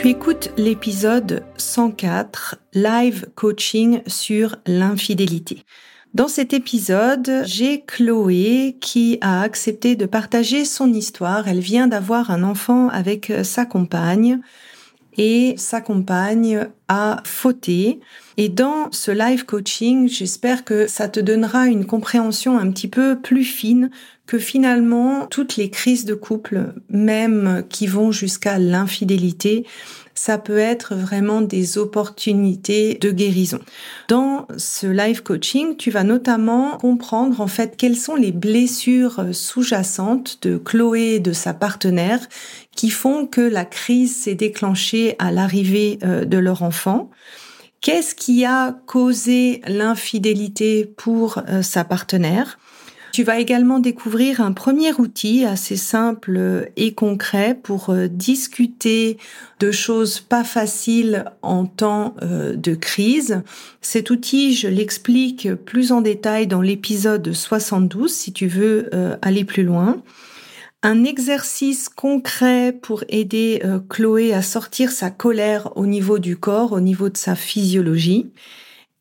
Tu écoutes l'épisode 104, Live Coaching sur l'infidélité. Dans cet épisode, j'ai Chloé qui a accepté de partager son histoire. Elle vient d'avoir un enfant avec sa compagne et sa compagne a fauté. Et dans ce live coaching, j'espère que ça te donnera une compréhension un petit peu plus fine que finalement toutes les crises de couple, même qui vont jusqu'à l'infidélité, ça peut être vraiment des opportunités de guérison. Dans ce live coaching, tu vas notamment comprendre en fait quelles sont les blessures sous-jacentes de Chloé et de sa partenaire qui font que la crise s'est déclenchée à l'arrivée euh, de leur enfant. Qu'est-ce qui a causé l'infidélité pour euh, sa partenaire? Tu vas également découvrir un premier outil assez simple et concret pour euh, discuter de choses pas faciles en temps euh, de crise. Cet outil, je l'explique plus en détail dans l'épisode 72 si tu veux euh, aller plus loin un exercice concret pour aider Chloé à sortir sa colère au niveau du corps, au niveau de sa physiologie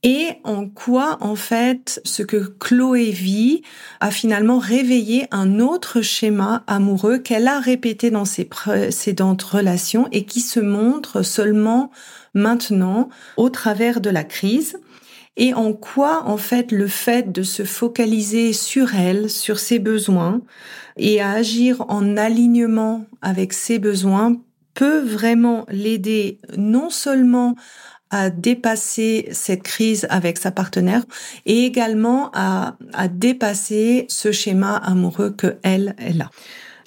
et en quoi, en fait, ce que Chloé vit a finalement réveillé un autre schéma amoureux qu'elle a répété dans ses précédentes relations et qui se montre seulement maintenant au travers de la crise. Et en quoi, en fait, le fait de se focaliser sur elle, sur ses besoins, et à agir en alignement avec ses besoins peut vraiment l'aider non seulement à dépasser cette crise avec sa partenaire et également à, à dépasser ce schéma amoureux que elle, elle a.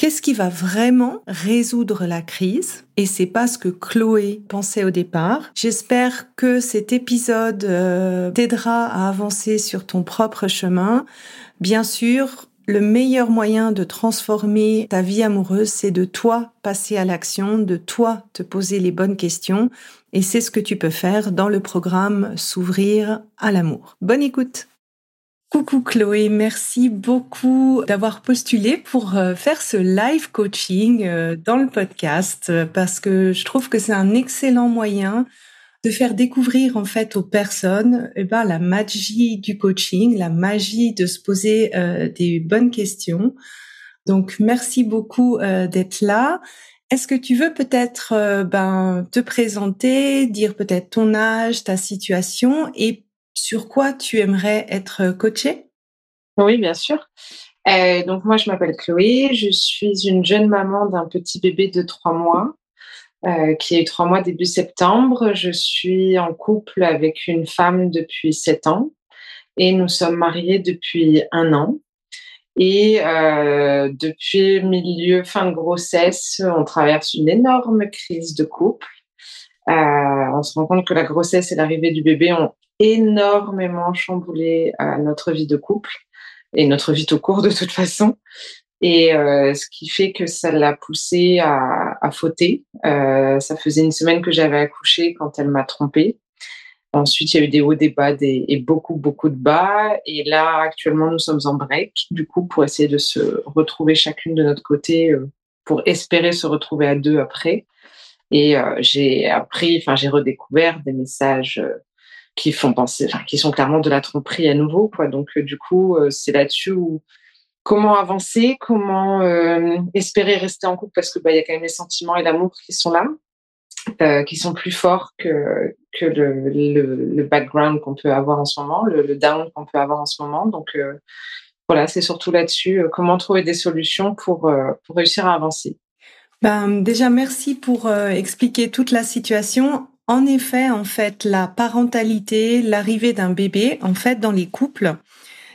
Qu'est-ce qui va vraiment résoudre la crise? Et c'est pas ce que Chloé pensait au départ. J'espère que cet épisode euh, t'aidera à avancer sur ton propre chemin. Bien sûr, le meilleur moyen de transformer ta vie amoureuse, c'est de toi passer à l'action, de toi te poser les bonnes questions et c'est ce que tu peux faire dans le programme S'ouvrir à l'amour. Bonne écoute Coucou Chloé, merci beaucoup d'avoir postulé pour euh, faire ce live coaching euh, dans le podcast parce que je trouve que c'est un excellent moyen de faire découvrir en fait aux personnes eh ben, la magie du coaching, la magie de se poser euh, des bonnes questions. Donc merci beaucoup d'être là. Est-ce que tu veux peut-être euh, ben, te présenter, dire peut-être ton âge, ta situation et sur quoi tu aimerais être coachée? Oui, bien sûr. Euh, donc moi, je m'appelle Chloé, je suis une jeune maman d'un petit bébé de trois mois euh, qui a eu trois mois début septembre. Je suis en couple avec une femme depuis sept ans et nous sommes mariés depuis un an. Et euh, depuis milieu, fin de grossesse, on traverse une énorme crise de couple. Euh, on se rend compte que la grossesse et l'arrivée du bébé ont énormément chamboulé euh, notre vie de couple et notre vie tout court de toute façon. Et euh, ce qui fait que ça l'a poussé à, à fauter. Euh, ça faisait une semaine que j'avais accouché quand elle m'a trompée. Ensuite, il y a eu des hauts, des bas des, et beaucoup, beaucoup de bas. Et là, actuellement, nous sommes en break, du coup, pour essayer de se retrouver chacune de notre côté, euh, pour espérer se retrouver à deux après. Et euh, j'ai appris, enfin, j'ai redécouvert des messages euh, qui font penser, qui sont clairement de la tromperie à nouveau, quoi. Donc, du coup, c'est là-dessus où comment avancer, comment espérer rester en couple parce que bah, il y a quand même les sentiments et l'amour qui sont là. Euh, qui sont plus forts que, le, background qu'on peut avoir en ce moment, le, le down qu'on peut avoir en ce moment. Donc, euh, voilà, c'est surtout là-dessus, comment trouver des solutions pour, pour réussir à avancer. Ben, déjà, merci pour expliquer toute la situation. En effet, en fait, la parentalité, l'arrivée d'un bébé, en fait, dans les couples,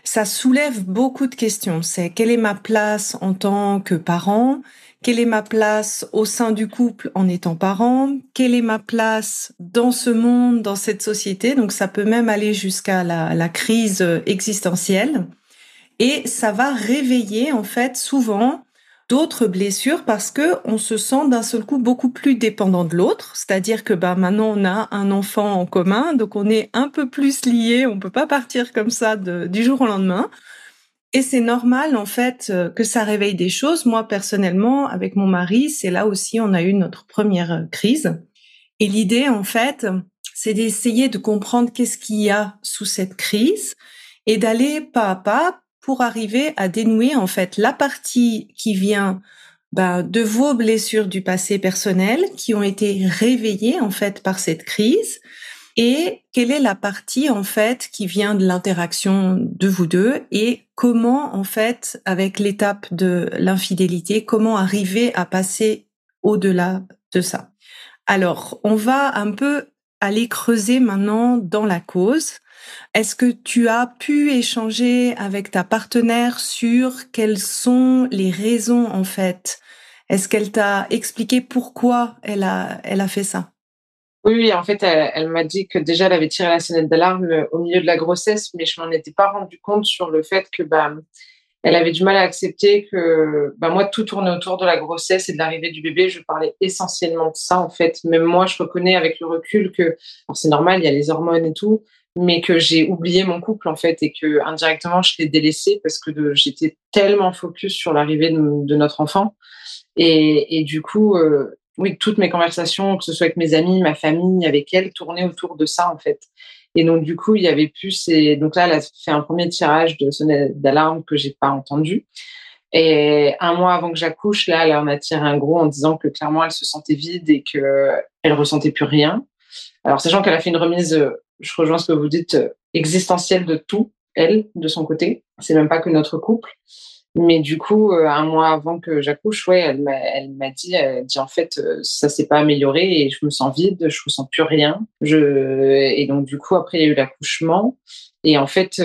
ça soulève beaucoup de questions. C'est quelle est ma place en tant que parent? Quelle est ma place au sein du couple en étant parent? Quelle est ma place dans ce monde, dans cette société? Donc ça peut même aller jusqu'à la, crise existentielle. Et ça va réveiller en fait souvent d'autres blessures parce que on se sent d'un seul coup beaucoup plus dépendant de l'autre, c'est-à-dire que bah maintenant on a un enfant en commun, donc on est un peu plus lié, on peut pas partir comme ça du jour au lendemain. Et c'est normal en fait euh, que ça réveille des choses. Moi personnellement, avec mon mari, c'est là aussi on a eu notre première euh, crise. Et l'idée en fait, c'est d'essayer de comprendre qu'est-ce qu'il y a sous cette crise et d'aller pas à pas pour arriver à dénouer en fait la partie qui vient ben, de vos blessures du passé personnel qui ont été réveillées en fait par cette crise et quelle est la partie en fait qui vient de l'interaction de vous deux et comment en fait avec l'étape de l'infidélité comment arriver à passer au-delà de ça? Alors, on va un peu aller creuser maintenant dans la cause. Est-ce que tu as pu échanger avec ta partenaire sur quelles sont les raisons en fait? Est-ce qu'elle t'a expliqué pourquoi elle a, elle a fait ça? Oui, en fait, elle, m'a dit que déjà, elle avait tiré la sonnette d'alarme au milieu de la grossesse, mais je m'en étais pas rendu compte sur le fait que bah, elle avait du mal à accepter que bah, moi, tout tournait autour de la grossesse et de l'arrivée du bébé. Je parlais essentiellement de ça, en fait. Même moi, je reconnais avec le recul que c'est normal, il y a les hormones et tout, mais que j'ai oublié mon couple en fait et que indirectement je l'ai délaissé parce que j'étais tellement focus sur l'arrivée de, notre enfant et, et du coup euh, oui toutes mes conversations que ce soit avec mes amis ma famille avec elle tournaient autour de ça en fait et donc du coup il y avait plus et donc là elle a fait un premier tirage de sonnette d'alarme que j'ai pas entendu et un mois avant que j'accouche là elle en a tiré un gros en disant que clairement elle se sentait vide et que elle ressentait plus rien alors sachant qu'elle a fait une remise je rejoins ce que vous dites, euh, existentielle de tout, elle, de son côté. C'est même pas que notre couple. Mais du coup, euh, un mois avant que j'accouche, ouais, elle m'a, elle m'a dit, elle dit en fait, euh, ça s'est pas amélioré et je me sens vide, je ressens plus rien. Je et donc du coup après il y a eu l'accouchement et en fait,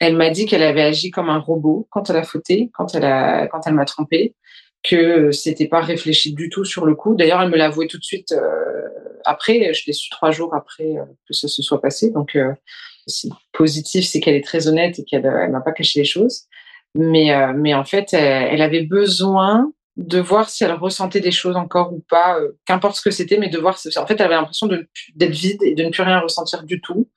elle m'a dit qu'elle avait agi comme un robot quand elle a fauté, quand elle a, quand elle m'a trompé, que c'était pas réfléchi du tout sur le coup. D'ailleurs, elle me l'a avoué tout de suite après, je l'ai su trois jours après euh, que ça se soit passé. Donc, euh, positif, c'est qu'elle est très honnête et qu'elle ne m'a pas caché les choses. Mais, euh, mais en fait, elle, avait besoin de voir si elle ressentait des choses encore ou pas, qu'importe ce que c'était, mais de voir. En fait, elle avait l'impression d'être vide et de ne plus rien ressentir du tout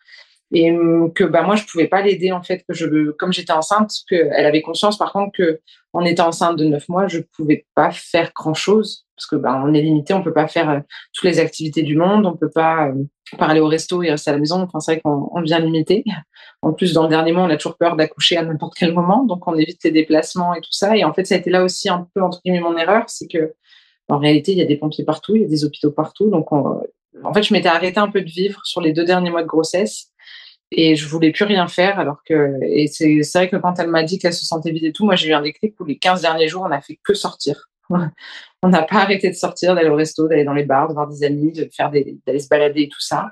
et que bah moi je pouvais pas l'aider en fait que je comme j'étais enceinte que elle avait conscience par contre que en étant enceinte de neuf mois je pouvais pas faire grand chose parce que bah on est limité on peut pas faire euh, toutes les activités du monde on peut pas euh, parler au resto et rester à la maison. Enfin c'est vrai qu'on on vient limité. En plus dans le dernier mois on a toujours peur d'accoucher à n'importe quel moment donc on évite les déplacements et tout ça. Et en fait ça a été là aussi un peu entre guillemets mon erreur c'est que en réalité il y a des pompiers partout il y a des hôpitaux partout. Donc en fait je m'étais arrêtée un peu de vivre sur les deux derniers mois de grossesse et je voulais plus rien faire alors que et c'est vrai que quand elle m'a dit qu'elle se sentait vide et tout moi j'ai eu un déclic où les 15 derniers jours on n'a fait que sortir on n'a pas arrêté de sortir d'aller au resto d'aller dans les bars de voir des amis de faire d'aller se balader et tout ça.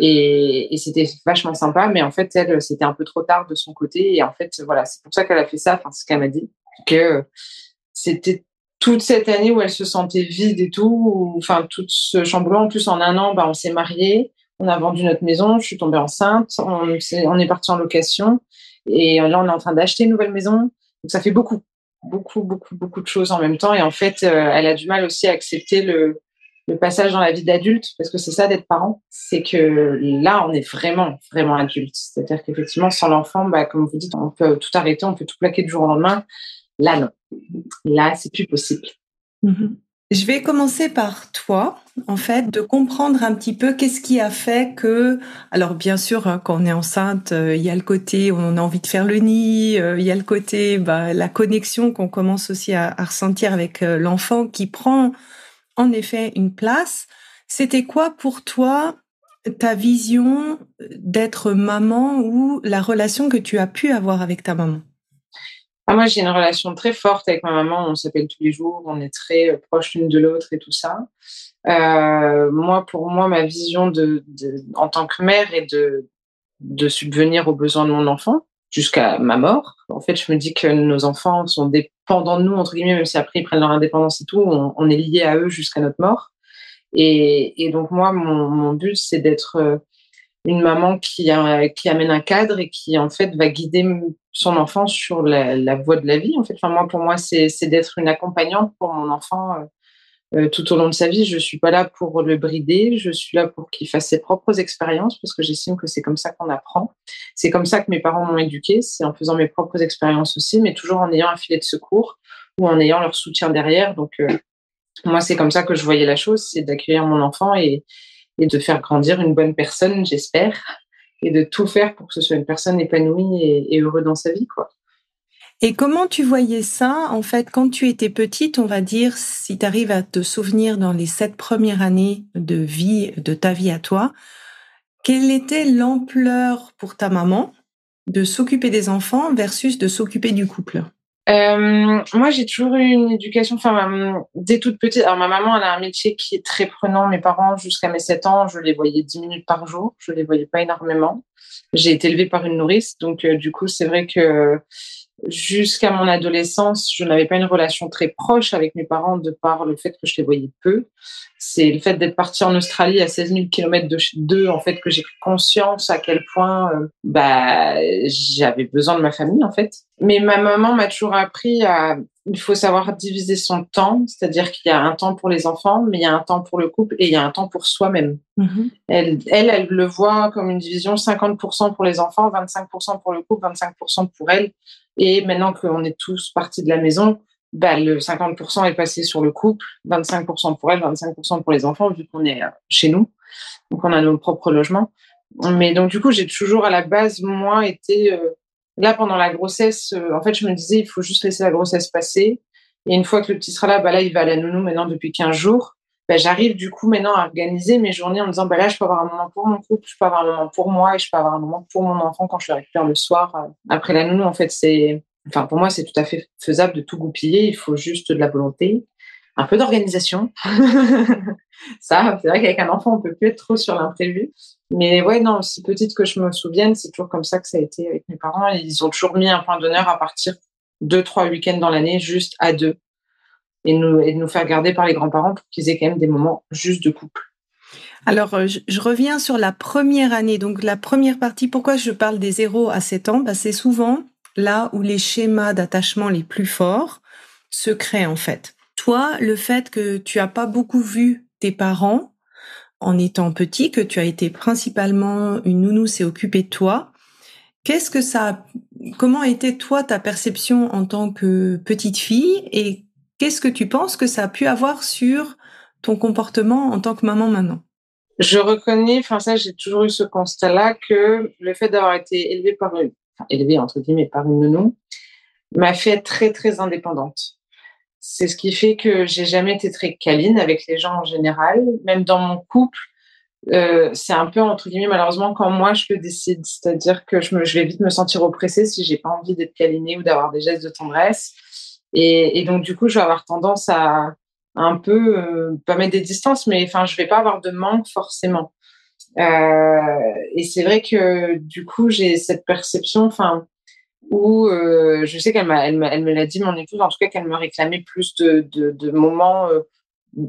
Et, c'était vachement sympa mais en fait elle c'était un peu trop tard de son côté. Et en fait voilà c'est pour ça qu'elle a fait ça enfin ce qu'elle m'a dit que c'était toute cette année où elle se sentait vide et tout enfin tout ce chamboulement. En plus en un an bah, on s'est mariés on a vendu notre maison, je suis tombée enceinte, on, on est parti en location. Et là on est en train d'acheter une nouvelle maison. Donc ça fait beaucoup, beaucoup, beaucoup, beaucoup de choses en même temps. Et en fait, euh, elle a du mal aussi à accepter le, passage dans la vie d'adulte, parce que c'est ça d'être parent, c'est que là, on est vraiment, vraiment adulte. C'est-à-dire qu'effectivement, sans l'enfant, bah, comme vous dites, on peut tout arrêter, on peut tout plaquer du jour au lendemain. Là, non. Là, c'est plus possible. Mm-hmm. Je vais commencer par toi, en fait, de comprendre un petit peu qu'est-ce qui a fait que, alors bien sûr, hein, quand on est enceinte, euh, il y a le côté on a envie de faire le nid, euh, il y a le côté, bah, la connexion qu'on commence aussi à, ressentir avec euh, l'enfant qui prend en effet une place. C'était quoi pour toi ta vision d'être maman ou la relation que tu as pu avoir avec ta maman? Ah, moi, j'ai une relation très forte avec ma maman. On s'appelle tous les jours. On est très euh, proches l'une de l'autre et tout ça. Euh, moi, pour moi, ma vision de, de, en tant que mère est de, de subvenir aux besoins de mon enfant jusqu'à ma mort. En fait, je me dis que nos enfants sont dépendants de nous, entre guillemets, même si après ils prennent leur indépendance et tout, on, est lié à eux jusqu'à notre mort. Et, et donc, moi, mon, mon but, c'est d'être euh, une maman qui, qui amène un cadre et qui, en fait, va guider son enfant sur la, voie de la vie. En fait, enfin, moi, pour moi, c'est d'être une accompagnante pour mon enfant euh, euh, tout au long de sa vie. Je suis pas là pour le brider, je suis là pour qu'il fasse ses propres expériences parce que j'estime que c'est comme ça qu'on apprend. C'est comme ça que mes parents m'ont éduqué, c'est en faisant mes propres expériences aussi, mais toujours en ayant un filet de secours ou en ayant leur soutien derrière. Donc, euh, moi, c'est comme ça que je voyais la chose, c'est d'accueillir mon enfant et, et de faire grandir une bonne personne, j'espère, et de tout faire pour que ce soit une personne épanouie et, heureuse dans sa vie. Et comment tu voyais ça, en fait, quand tu étais petite, on va dire, si tu arrives à te souvenir dans les sept premières années de vie, de ta vie à toi, quelle était l'ampleur pour ta maman de s'occuper des enfants versus de s'occuper du couple? Euh, moi, j'ai toujours eu une éducation, enfin, dès toute petite. Alors, ma maman, elle a un métier qui est très prenant. Mes parents, jusqu'à mes 7 ans, je les voyais 10 minutes par jour. Je les voyais pas énormément. J'ai été élevée par une nourrice. Donc, euh, du coup, c'est vrai que jusqu'à mon adolescence, je n'avais pas une relation très proche avec mes parents de par le fait que je les voyais peu. C'est le fait d'être partie en Australie à 16 000 km de d'eux, en fait, que j'ai pris conscience à quel point euh, bah, j'avais besoin de ma famille, en fait. Mais ma maman m'a toujours appris à, il faut savoir diviser son temps, c'est-à-dire qu'il y a un temps pour les enfants, mais il y a un temps pour le couple et il y a un temps pour soi-même. Mm-hmm. Elle, elle, elle le voit comme une division 50% pour les enfants, 25% pour le couple, 25% pour elle. Et maintenant qu'on est tous partis de la maison, bah, le 50% est passé sur le couple, 25% pour elle, 25% pour les enfants, vu qu'on est euh, chez nous. Donc, on a nos propres logements. Mais donc, du coup, j'ai toujours à la base, moi, été euh, là pendant la grossesse. Euh, en fait, je me disais, il faut juste laisser la grossesse passer. Et une fois que le petit sera là, bah là, il va à la nounou maintenant depuis 15 jours. Bah, j'arrive du coup maintenant à organiser mes journées en me disant, bah là, je peux avoir un moment pour mon couple, je peux avoir un moment pour moi et je peux avoir un moment pour mon enfant quand je le récupère le soir. Après la nounou, en fait, c'est, enfin, pour moi, c'est tout à fait faisable de tout goupiller. Il faut juste de la volonté, un peu d'organisation. Ça, c'est vrai qu'avec un enfant, on peut plus être trop sur l'imprévu. Mais ouais, non, si petite que je me souvienne, c'est toujours comme ça que ça a été avec mes parents. Ils ont toujours mis un point d'honneur à partir deux, trois week-ends dans l'année, juste à deux. Et nous, et nous faire garder par les grands-parents pour qu'ils aient quand même des moments juste de couple. Alors, euh, je, reviens sur la première année. Donc, la première partie, pourquoi je parle des 0 à 7 ans? Bah, C'est souvent là où les schémas d'attachement les plus forts se créent, en fait. Toi, le fait que tu as pas beaucoup vu tes parents en étant petit, que tu as été principalement une nounou s'est occupée de toi. Qu'est-ce que ça, comment était toi ta perception en tant que petite fille et qu'est-ce que tu penses que ça a pu avoir sur ton comportement en tant que maman maintenant? Je reconnais, enfin ça, j'ai toujours eu ce constat-là que le fait d'avoir été élevée par une, enfin, élevée entre guillemets par une nounou, m'a fait très très indépendante. C'est ce qui fait que j'ai jamais été très câline avec les gens en général. Même dans mon couple, euh, c'est un peu entre guillemets malheureusement quand moi je le décide, c'est-à-dire que je, je vais vite me sentir oppressée si j'ai pas envie d'être câlinée ou d'avoir des gestes de tendresse. Et, donc du coup, je vais avoir tendance à un peu euh, pas mettre des distances, mais enfin, je vais pas avoir de manque forcément. Euh, et c'est vrai que du coup, j'ai cette perception, enfin, où euh, je sais qu'elle elle, elle, me l'a dit, mon épouse, en tout cas, qu'elle me réclamait plus de, de, de moments.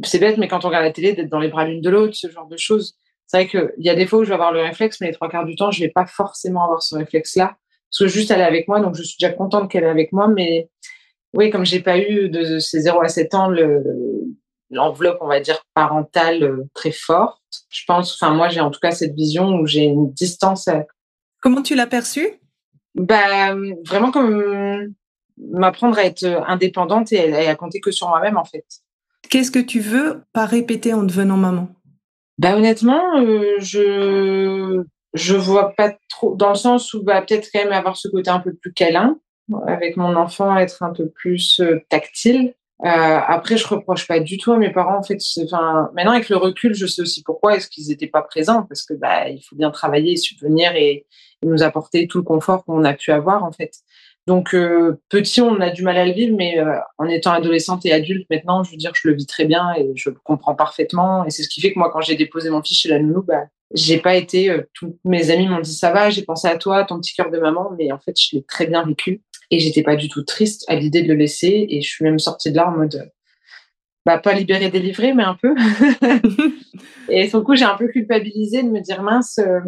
C'est bête, mais quand on regarde la télé, d'être dans les bras l'une de l'autre, ce genre de choses. C'est vrai qu'il y a des fois où je vais avoir le réflexe, mais les trois quarts du temps, je vais pas forcément avoir ce réflexe-là. Parce que juste elle est avec moi, donc je suis déjà contente qu'elle est avec moi. Mais oui, comme j'ai pas eu de, ces 0 à 7 ans le, l'enveloppe, on va dire, parentale euh, très forte, je pense, enfin, moi, j'ai en tout cas cette vision où j'ai une distance. Comment tu l'as perçue? Bah, vraiment comme m'apprendre à être indépendante et à compter que sur moi-même, en fait. Qu'est-ce que tu veux pas répéter en devenant maman? Bah honnêtement, euh, je je vois pas trop dans le sens où bah peut-être quand même avoir ce côté un peu plus câlin avec mon enfant, être un peu plus euh, tactile. Euh, après, je reproche pas du tout à mes parents. En fait, maintenant avec le recul, je sais aussi pourquoi est-ce qu'ils n'étaient pas présents parce que bah il faut bien travailler, subvenir et, nous apporter tout le confort qu'on a pu avoir en fait. Donc petit, on a du mal à le vivre, mais en étant adolescente et adulte maintenant, je veux dire, je le vis très bien et je le comprends parfaitement. Et c'est ce qui fait que moi, quand j'ai déposé mon fils chez la nounou, bah, j'ai pas été. mes amis m'ont dit ça va, j'ai pensé à toi, ton petit cœur de maman, mais en fait, je l'ai très bien vécu et j'étais pas du tout triste à l'idée de le laisser. Et je suis même sortie de là en mode bah, pas libéré, délivré, mais un peu. et sur le coup, j'ai un peu culpabilisé de me dire mince, euh,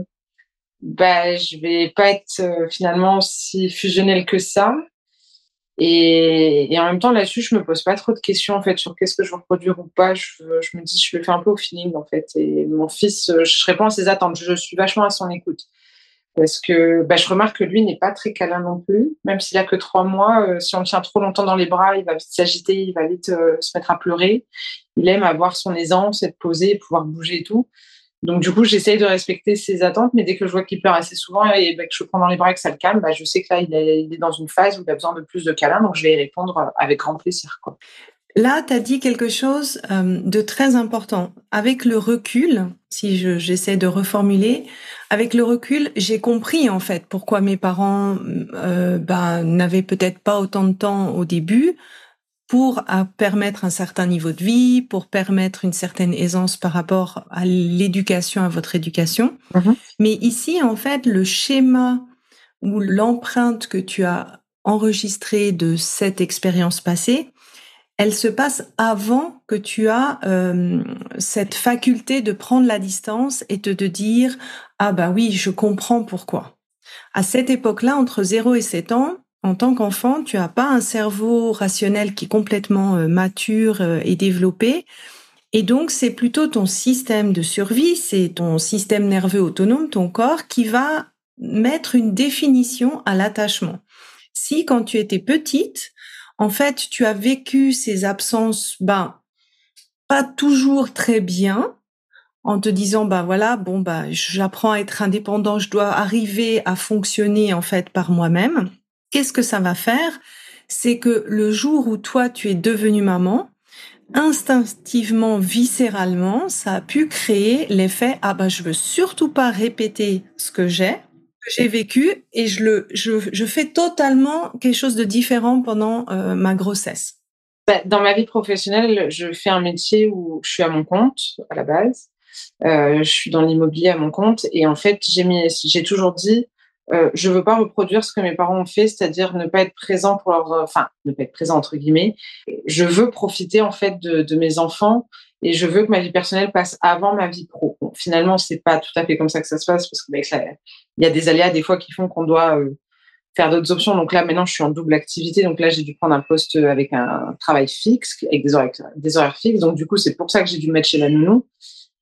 bah, je vais pas être euh, finalement si fusionnelle que ça. Et, et en même temps, là-dessus, je me pose pas trop de questions en fait sur qu'est-ce que je veux produire ou pas. Je, je, me dis, je le fais un peu au feeling en fait. Et mon fils, euh, je réponds à ses attentes. Je suis vachement à son écoute parce que bah, je remarque que lui n'est pas très câlin non plus, même s'il a que trois mois. Euh, si on le tient trop longtemps dans les bras, il va s'agiter, il va vite euh, se mettre à pleurer. Il aime avoir son aisance, être posé, pouvoir bouger et tout. Donc du coup, j'essaye de respecter ses attentes, mais dès que je vois qu'il pleure assez souvent et bah, que je le prends dans les bras et que ça le calme, bah, je sais que là, il est, dans une phase où il a besoin de plus de câlin, donc je vais y répondre avec grand plaisir. Là, tu as dit quelque chose euh, de très important. Avec le recul, si j'essaie de reformuler, avec le recul, j'ai compris en fait pourquoi mes parents euh, ben, n'avaient peut-être pas autant de temps au début pour permettre un certain niveau de vie, pour permettre une certaine aisance par rapport à l'éducation, à votre éducation. Mm-hmm. Mais ici, en fait, le schéma ou l'empreinte que tu as enregistrée de cette expérience passée, elle se passe avant que tu as euh, cette faculté de prendre la distance et de te dire ah bah oui je comprends pourquoi. À cette époque-là, entre 0 et 7 ans, en tant qu'enfant, tu as pas un cerveau rationnel qui est complètement euh, mature euh, et développé. Et donc, c'est plutôt ton système de survie, c'est ton système nerveux autonome, ton corps, qui va mettre une définition à l'attachement. Si quand tu étais petite, en fait, tu as vécu ces absences, ben, pas toujours très bien, en te disant, ben voilà, bon, bah, j'apprends à être indépendant, je dois arriver à fonctionner, en fait, par moi-même. Qu'est-ce que ça va faire? C'est que le jour où toi, tu es devenue maman, instinctivement, viscéralement, ça a pu créer l'effet, ah ben, je veux surtout pas répéter ce que j'ai, j'ai vécu et je le je, je, fais totalement quelque chose de différent pendant euh, ma grossesse. Bah, dans ma vie professionnelle, je fais un métier où je suis à mon compte à la base. Euh, je suis dans l'immobilier à mon compte et en fait j'ai mis j'ai toujours dit euh, je veux pas reproduire ce que mes parents ont fait, c'est-à-dire ne pas être présent pour leur, enfin, ne pas être présent entre guillemets. Je veux profiter en fait de, de mes enfants et je veux que ma vie personnelle passe avant ma vie pro. Finalement, c'est pas tout à fait comme ça que ça se passe parce que bah, y a des aléas des fois qui font qu'on doit euh, faire d'autres options. Donc là, maintenant, je suis en double activité. Donc là, j'ai dû prendre un poste avec un travail fixe, avec des horaires, fixes. Donc du coup, c'est pour ça que j'ai dû me mettre chez la nounou.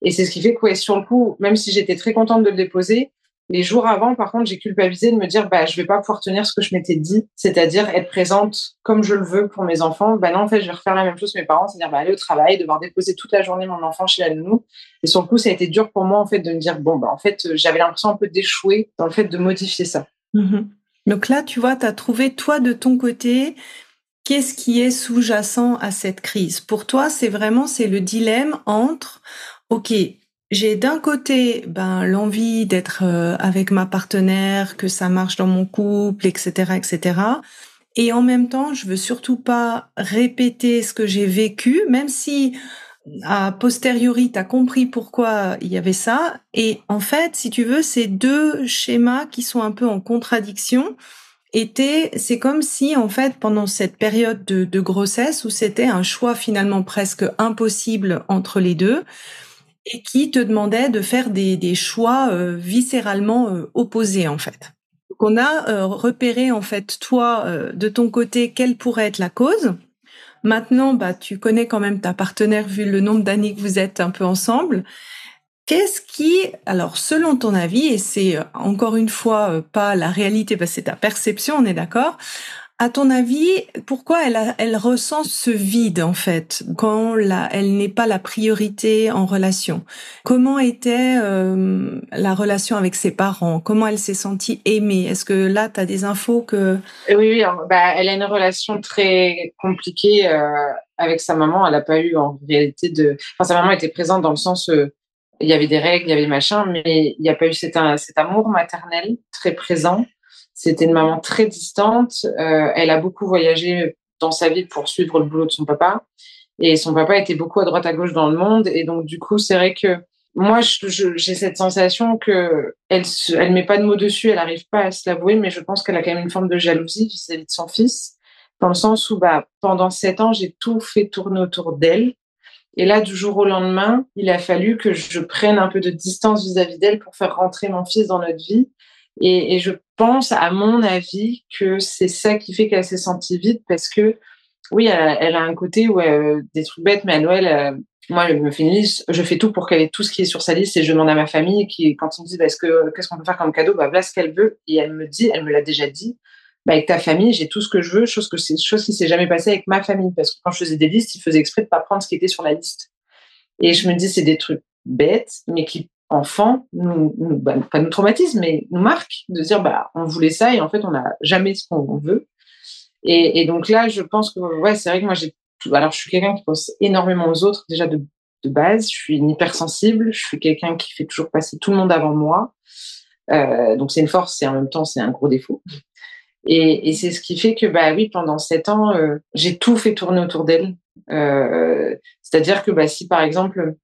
Et c'est ce qui fait que, ouais, sur le coup, même si j'étais très contente de le déposer, les jours avant, par contre, j'ai culpabilisé de me dire, bah, je vais pas pouvoir tenir ce que je m'étais dit, c'est-à-dire être présente comme je le veux pour mes enfants. Bah non, en fait, je vais refaire la même chose que mes parents, c'est-à-dire bah, aller au travail, devoir déposer toute la journée mon enfant chez la nounou. Et sur le coup, ça a été dur pour moi, en fait, de me dire, bon, bah, en fait, j'avais l'impression un peu d'échouer dans le fait de modifier ça. Mm-hmm. Donc là, tu vois, tu as trouvé, toi, de ton côté, qu'est-ce qui est sous-jacent à cette crise? Pour toi, c'est vraiment, c'est le dilemme entre, OK, j'ai d'un côté ben l'envie d'être euh, avec ma partenaire, que ça marche dans mon couple, etc., etc. Et en même temps, je veux surtout pas répéter ce que j'ai vécu, même si a posteriori, tu as compris pourquoi il y avait ça. Et en fait, si tu veux, ces deux schémas qui sont un peu en contradiction étaient, c'est comme si, en fait, pendant cette période de, de grossesse où c'était un choix finalement presque impossible entre les deux, et qui te demandait de faire des, des choix euh, viscéralement euh, opposés en fait. Donc on a euh, repéré en fait toi de ton côté quelle pourrait être la cause. Maintenant, bah tu connais quand même ta partenaire vu le nombre d'années que vous êtes un peu ensemble. Qu'est-ce qui, alors selon ton avis, et c'est encore une fois pas la réalité parce c'est ta perception, on est d'accord, à ton avis, pourquoi elle, elle ressent ce vide en fait quand elle n'est pas la priorité en relation? Comment était euh, la relation avec ses parents? Comment elle s'est sentie aimée? Est-ce que là, tu as des infos que... Oui, oui bah, elle a une relation très compliquée euh, avec sa maman. Elle n'a pas eu en réalité de... Enfin, sa maman était présente dans le sens... Euh, il y avait des règles, il y avait machin, mais il n'y a pas eu cet amour maternel très présent C'était une maman très distante. elle a beaucoup voyagé dans sa vie pour suivre le boulot de son papa. Et son papa était beaucoup à droite à gauche dans le monde. Et donc, du coup, c'est vrai que moi, j'ai cette sensation que elle, elle met pas de mots dessus, elle n'arrive pas à se l'avouer, mais je pense qu'elle a quand même une forme de jalousie vis-à-vis de son fils, dans le sens où, bah, pendant sept ans, j'ai tout fait tourner autour d'elle. Et là, du jour au lendemain, il a fallu que je prenne un peu de distance vis-à-vis d'elle pour faire rentrer mon fils dans notre vie. Et, et je pense, à mon avis, que c'est ça qui fait qu'elle s'est sentie vide parce que, oui, elle, a un côté où euh, des trucs bêtes, mais à Noël, euh, moi, je me fais une liste, je fais tout pour qu'elle ait tout ce qui est sur sa liste et je demande à ma famille qui, quand ils me disent, bah, que, qu'est-ce qu'on peut faire comme cadeau, bah, voilà ce qu'elle veut. Et elle me dit, elle me l'a déjà dit, bah, avec ta famille, j'ai tout ce que je veux, chose que chose qui s'est jamais passée avec ma famille. Parce que quand je faisais des listes, ils faisaient exprès de pas prendre ce qui était sur la liste. Et je me dis, c'est des trucs bêtes, mais qui, enfants, nous, bah, pas nous traumatisent, mais nous marquent de dire, bah, on voulait ça et en fait, on n'a jamais ce qu'on veut. Et, donc là, je pense que, ouais, c'est vrai que moi, j'ai alors, je suis quelqu'un qui pense énormément aux autres, déjà de, de base. Je suis une hypersensible. Je suis quelqu'un qui fait toujours passer tout le monde avant moi. Euh, donc, c'est une force et en même temps, c'est un gros défaut. Et, et c'est ce qui fait que, bah oui, pendant sept ans, euh, j'ai tout fait tourner autour d'elle. Euh, C'est-à-dire que, bah, si par exemple,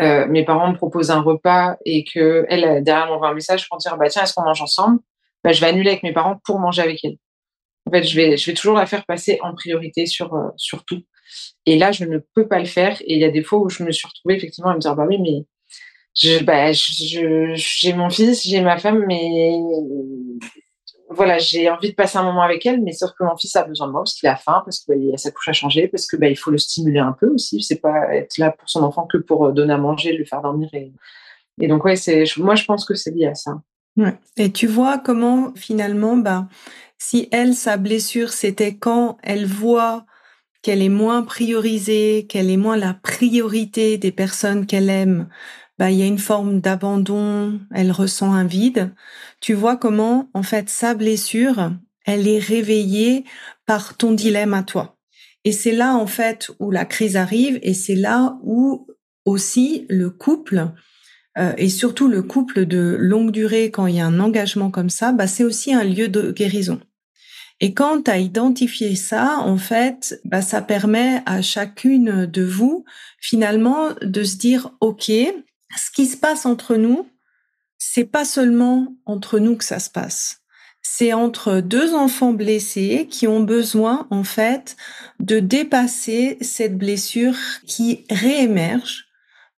euh, mes parents me proposent un repas et que elle derrière m'envoie un message pour dire, bah tiens, est-ce qu'on mange ensemble? Bah, Je vais annuler avec mes parents pour manger avec elle. En fait, je vais, je vais toujours la faire passer en priorité sur, euh, sur tout. Et là, je ne peux pas le faire. Et il y a des fois où je me suis retrouvée effectivement à me dire, bah oui, mais je, bah, je, j'ai mon fils, j'ai ma femme, mais voilà, j'ai envie de passer un moment avec elle, mais sauf que mon fils a besoin de moi parce qu'il a faim, parce que bah, sa couche a changé, parce que bah, il faut le stimuler un peu aussi. C'est pas être là pour son enfant que pour donner à manger, le faire dormir. Et, donc ouais, c'est moi je pense que c'est lié à ça. Et tu vois comment finalement, bah si elle, sa blessure, c'était quand elle voit qu'elle est moins priorisée, qu'elle est moins la priorité des personnes qu'elle aime, bah, il y a une forme d'abandon, elle ressent un vide. Tu vois comment, en fait, sa blessure, elle est réveillée par ton dilemme à toi. Et c'est là, en fait, où la crise arrive et c'est là où aussi le couple, euh, et surtout le couple de longue durée, quand il y a un engagement comme ça, bah, c'est aussi un lieu de guérison. Et quand tu as identifié ça, en fait, bah, ça permet à chacune de vous, finalement, de se dire, OK, ce qui se passe entre nous, c'est pas seulement entre nous que ça se passe. C'est entre deux enfants blessés qui ont besoin, en fait, de dépasser cette blessure qui réémerge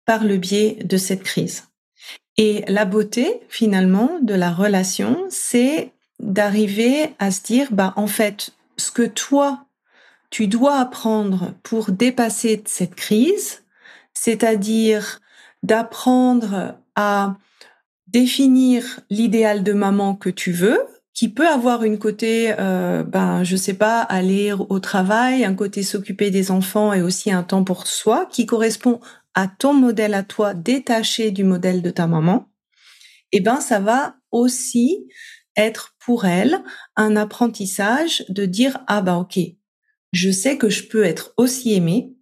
par le biais de cette crise. Et la beauté, finalement, de la relation, c'est d'arriver à se dire, bah, en fait, ce que toi, tu dois apprendre pour dépasser cette crise, c'est-à-dire d'apprendre à définir l'idéal de maman que tu veux, qui peut avoir une côté, euh, ben je sais pas, aller au travail, un côté s'occuper des enfants et aussi un temps pour soi, qui correspond à ton modèle à toi, détaché du modèle de ta maman. Eh ben ça va aussi être pour elle un apprentissage de dire ah bah ok, je sais que je peux être aussi aimée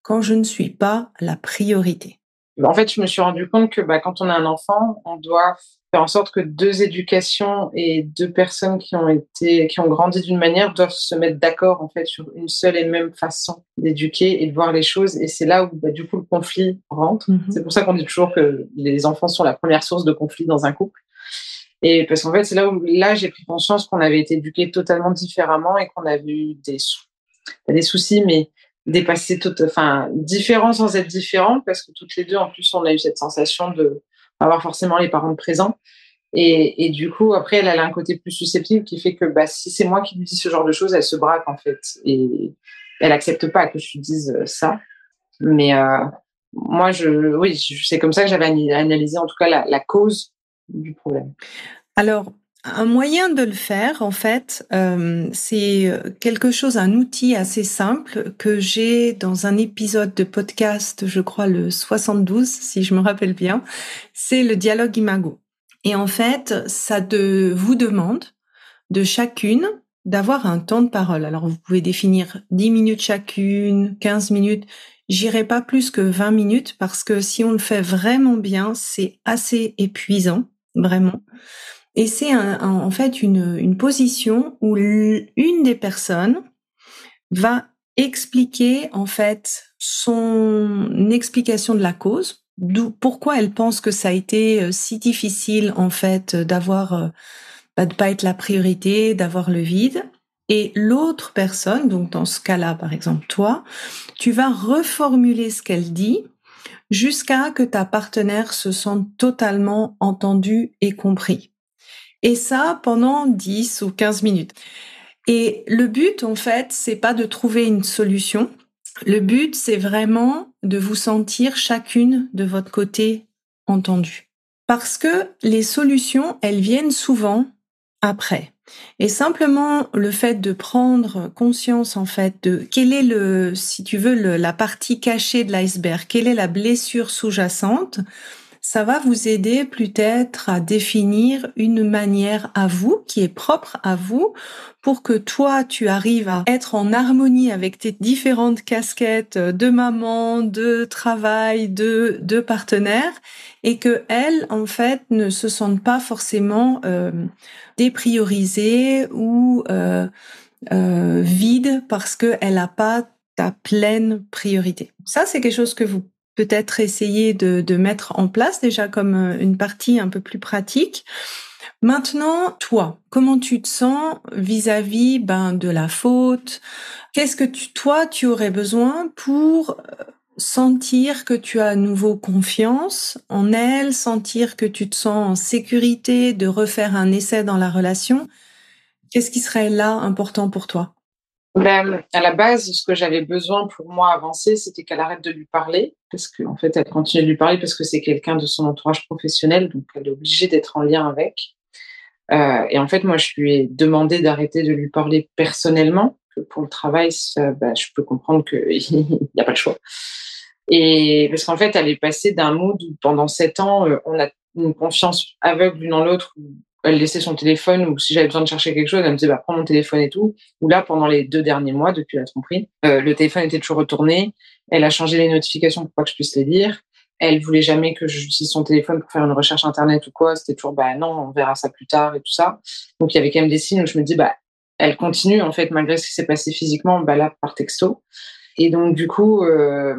quand je ne suis pas la priorité. En fait, je me suis rendu compte que bah, quand on a un enfant, on doit faire en sorte que deux éducations et deux personnes qui ont été, qui ont grandi d'une manière doivent se mettre d'accord en fait sur une seule et même façon d'éduquer et de voir les choses. Et c'est là où bah, du coup le conflit rentre. Mm-hmm. C'est pour ça qu'on dit toujours que les enfants sont la première source de conflit dans un couple. Et parce qu'en fait, c'est là où là j'ai pris conscience qu'on avait été éduqués totalement différemment et qu'on avait eu des, des soucis, mais dépasser tout, enfin, différents sans être différents, parce que toutes les deux, en plus, on a eu cette sensation de avoir forcément les parents présents. Et, et du coup, après, elle, a un côté plus susceptible qui fait que bah, si c'est moi qui lui dis ce genre de choses, elle se braque en fait. Et elle accepte pas que je lui dise ça. Mais euh, moi, je, oui, c'est comme ça que j'avais analysé en tout cas la, la cause du problème. Alors, un moyen de le faire, en fait, euh, c'est quelque chose, un outil assez simple que j'ai dans un épisode de podcast, je crois le 72, si je me rappelle bien. C'est le dialogue imago. Et en fait, ça de, vous demande de chacune d'avoir un temps de parole. Alors, vous pouvez définir 10 minutes chacune, 15 minutes. J'irai pas plus que 20 minutes parce que si on le fait vraiment bien, c'est assez épuisant, vraiment. Et c'est en fait une, position où une des personnes va expliquer en fait son explication de la cause, pourquoi elle pense que ça a été euh, si difficile en fait d'avoir euh, bah, de pas être la priorité, d'avoir le vide. Et l'autre personne, donc dans ce cas-là par exemple toi, tu vas reformuler ce qu'elle dit jusqu'à que ta partenaire se sente totalement entendu et compris. Et ça pendant 10 ou 15 minutes. Et le but, en fait, c'est pas de trouver une solution. Le but, c'est vraiment de vous sentir chacune de votre côté entendue. Parce que les solutions, elles viennent souvent après. Et simplement le fait de prendre conscience en fait de quelle est le, si tu veux, la partie cachée de l'iceberg, quelle est la blessure sous-jacente, ça va vous aider peut-être à définir une manière à vous qui est propre à vous pour que toi tu arrives à être en harmonie avec tes différentes casquettes de maman, de travail, de de partenaire et que elle en fait ne se sente pas forcément euh, dépriorisée ou euh, euh, vide parce qu'elle n'a pas ta pleine priorité. Ça, c'est quelque chose que vous peut-être essayer de, mettre en place déjà comme euh, une partie un peu plus pratique. Maintenant, toi, comment tu te sens vis-à-vis ben, de la faute? Qu'est-ce que tu, toi, tu aurais besoin pour euh, sentir que tu as à nouveau confiance en elle, sentir que tu te sens en sécurité de refaire un essai dans la relation? Qu'est-ce qui serait là important pour toi? Ben, à la base, ce que j'avais besoin pour moi avancer, c'était qu'elle arrête de lui parler, parce qu'en en fait, elle continue de lui parler parce que c'est quelqu'un de son entourage professionnel, donc elle est obligée d'être en lien avec. Euh, et en fait, moi, je lui ai demandé d'arrêter de lui parler personnellement, que pour le travail, ben, je peux comprendre qu'il n'y a pas le choix. Et parce qu'en fait, elle est passée d'un mood où pendant sept ans, euh, on a une confiance aveugle l'une dans l'autre, elle laissait son téléphone ou si j'avais besoin de chercher quelque chose, elle me disait bah prends mon téléphone et tout. Ou là pendant les deux derniers mois depuis la tromperie, euh, le téléphone était toujours retourné. Elle a changé les notifications pour pas que je puisse les lire. Elle voulait jamais que j'utilise son téléphone pour faire une recherche internet ou quoi. C'était toujours bah non, on verra ça plus tard et tout ça. Donc il y avait quand même des signes où je me dis bah elle continue en fait malgré ce qui s'est passé physiquement, bah là par texto. Et donc du coup, euh,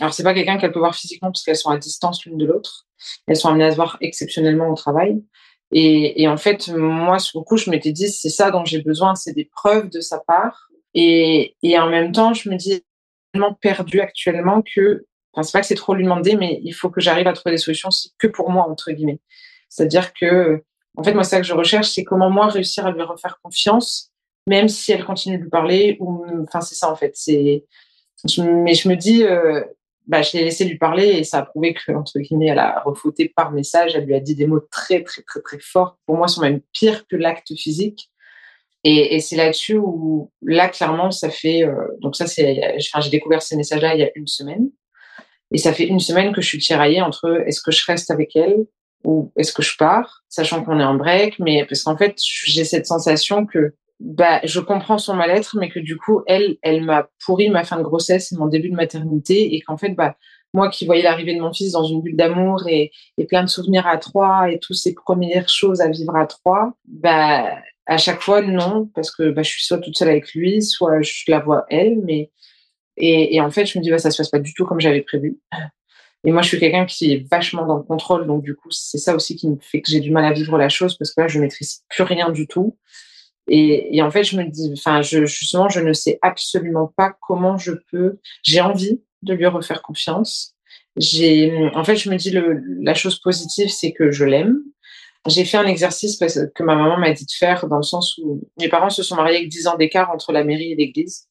alors c'est pas quelqu'un qu'elle peut voir physiquement parce qu'elles sont à distance l'une de l'autre. Elles sont amenées à se voir exceptionnellement au travail. Et, et, en fait, moi, sur le coup, je m'étais dit, c'est ça dont j'ai besoin, c'est des preuves de sa part. Et, et, en même temps, je me dis, tellement perdu actuellement que, enfin, c'est pas que c'est trop lui demander, mais il faut que j'arrive à trouver des solutions que pour moi, entre guillemets. C'est-à-dire que, en fait, moi, ça que je recherche, c'est comment moi réussir à lui refaire confiance, même si elle continue de lui parler, ou, enfin, c'est ça, en fait. C'est, mais je me dis, euh, bah, je l'ai laissé lui parler et ça a prouvé que, entre guillemets, elle a refauté par message. Elle lui a dit des mots très, très, très, très forts. Pour moi, sont même pires que l'acte physique. Et, c'est là-dessus où, là, clairement, ça fait, euh, donc ça, c'est, enfin, j'ai découvert ces messages-là il y a une semaine. Et ça fait une semaine que je suis tiraillée entre est-ce que je reste avec elle ou est-ce que je pars, sachant qu'on est en break, mais parce qu'en fait, j'ai cette sensation que bah, je comprends son mal-être, mais que du coup, elle, elle m'a pourri ma fin de grossesse et mon début de maternité, et qu'en fait, bah, moi qui voyais l'arrivée de mon fils dans une bulle d'amour et, plein de souvenirs à trois et toutes ces premières choses à vivre à trois, bah, à chaque fois, non, parce que bah, je suis soit toute seule avec lui, soit je la vois elle, mais et, et en fait, je me dis, bah, ça se passe pas du tout comme j'avais prévu. Et moi, je suis quelqu'un qui est vachement dans le contrôle, donc du coup, c'est ça aussi qui me fait que j'ai du mal à vivre la chose, parce que là, je maîtrise plus rien du tout. Et, en fait, je me dis, enfin, justement, je ne sais absolument pas comment je peux. J'ai envie de lui refaire confiance. J'ai, en fait, je me dis la chose positive, c'est que je l'aime. J'ai fait un exercice parce que ma maman m'a dit de faire dans le sens où mes parents se sont mariés avec 10 ans d'écart entre la mairie et l'église.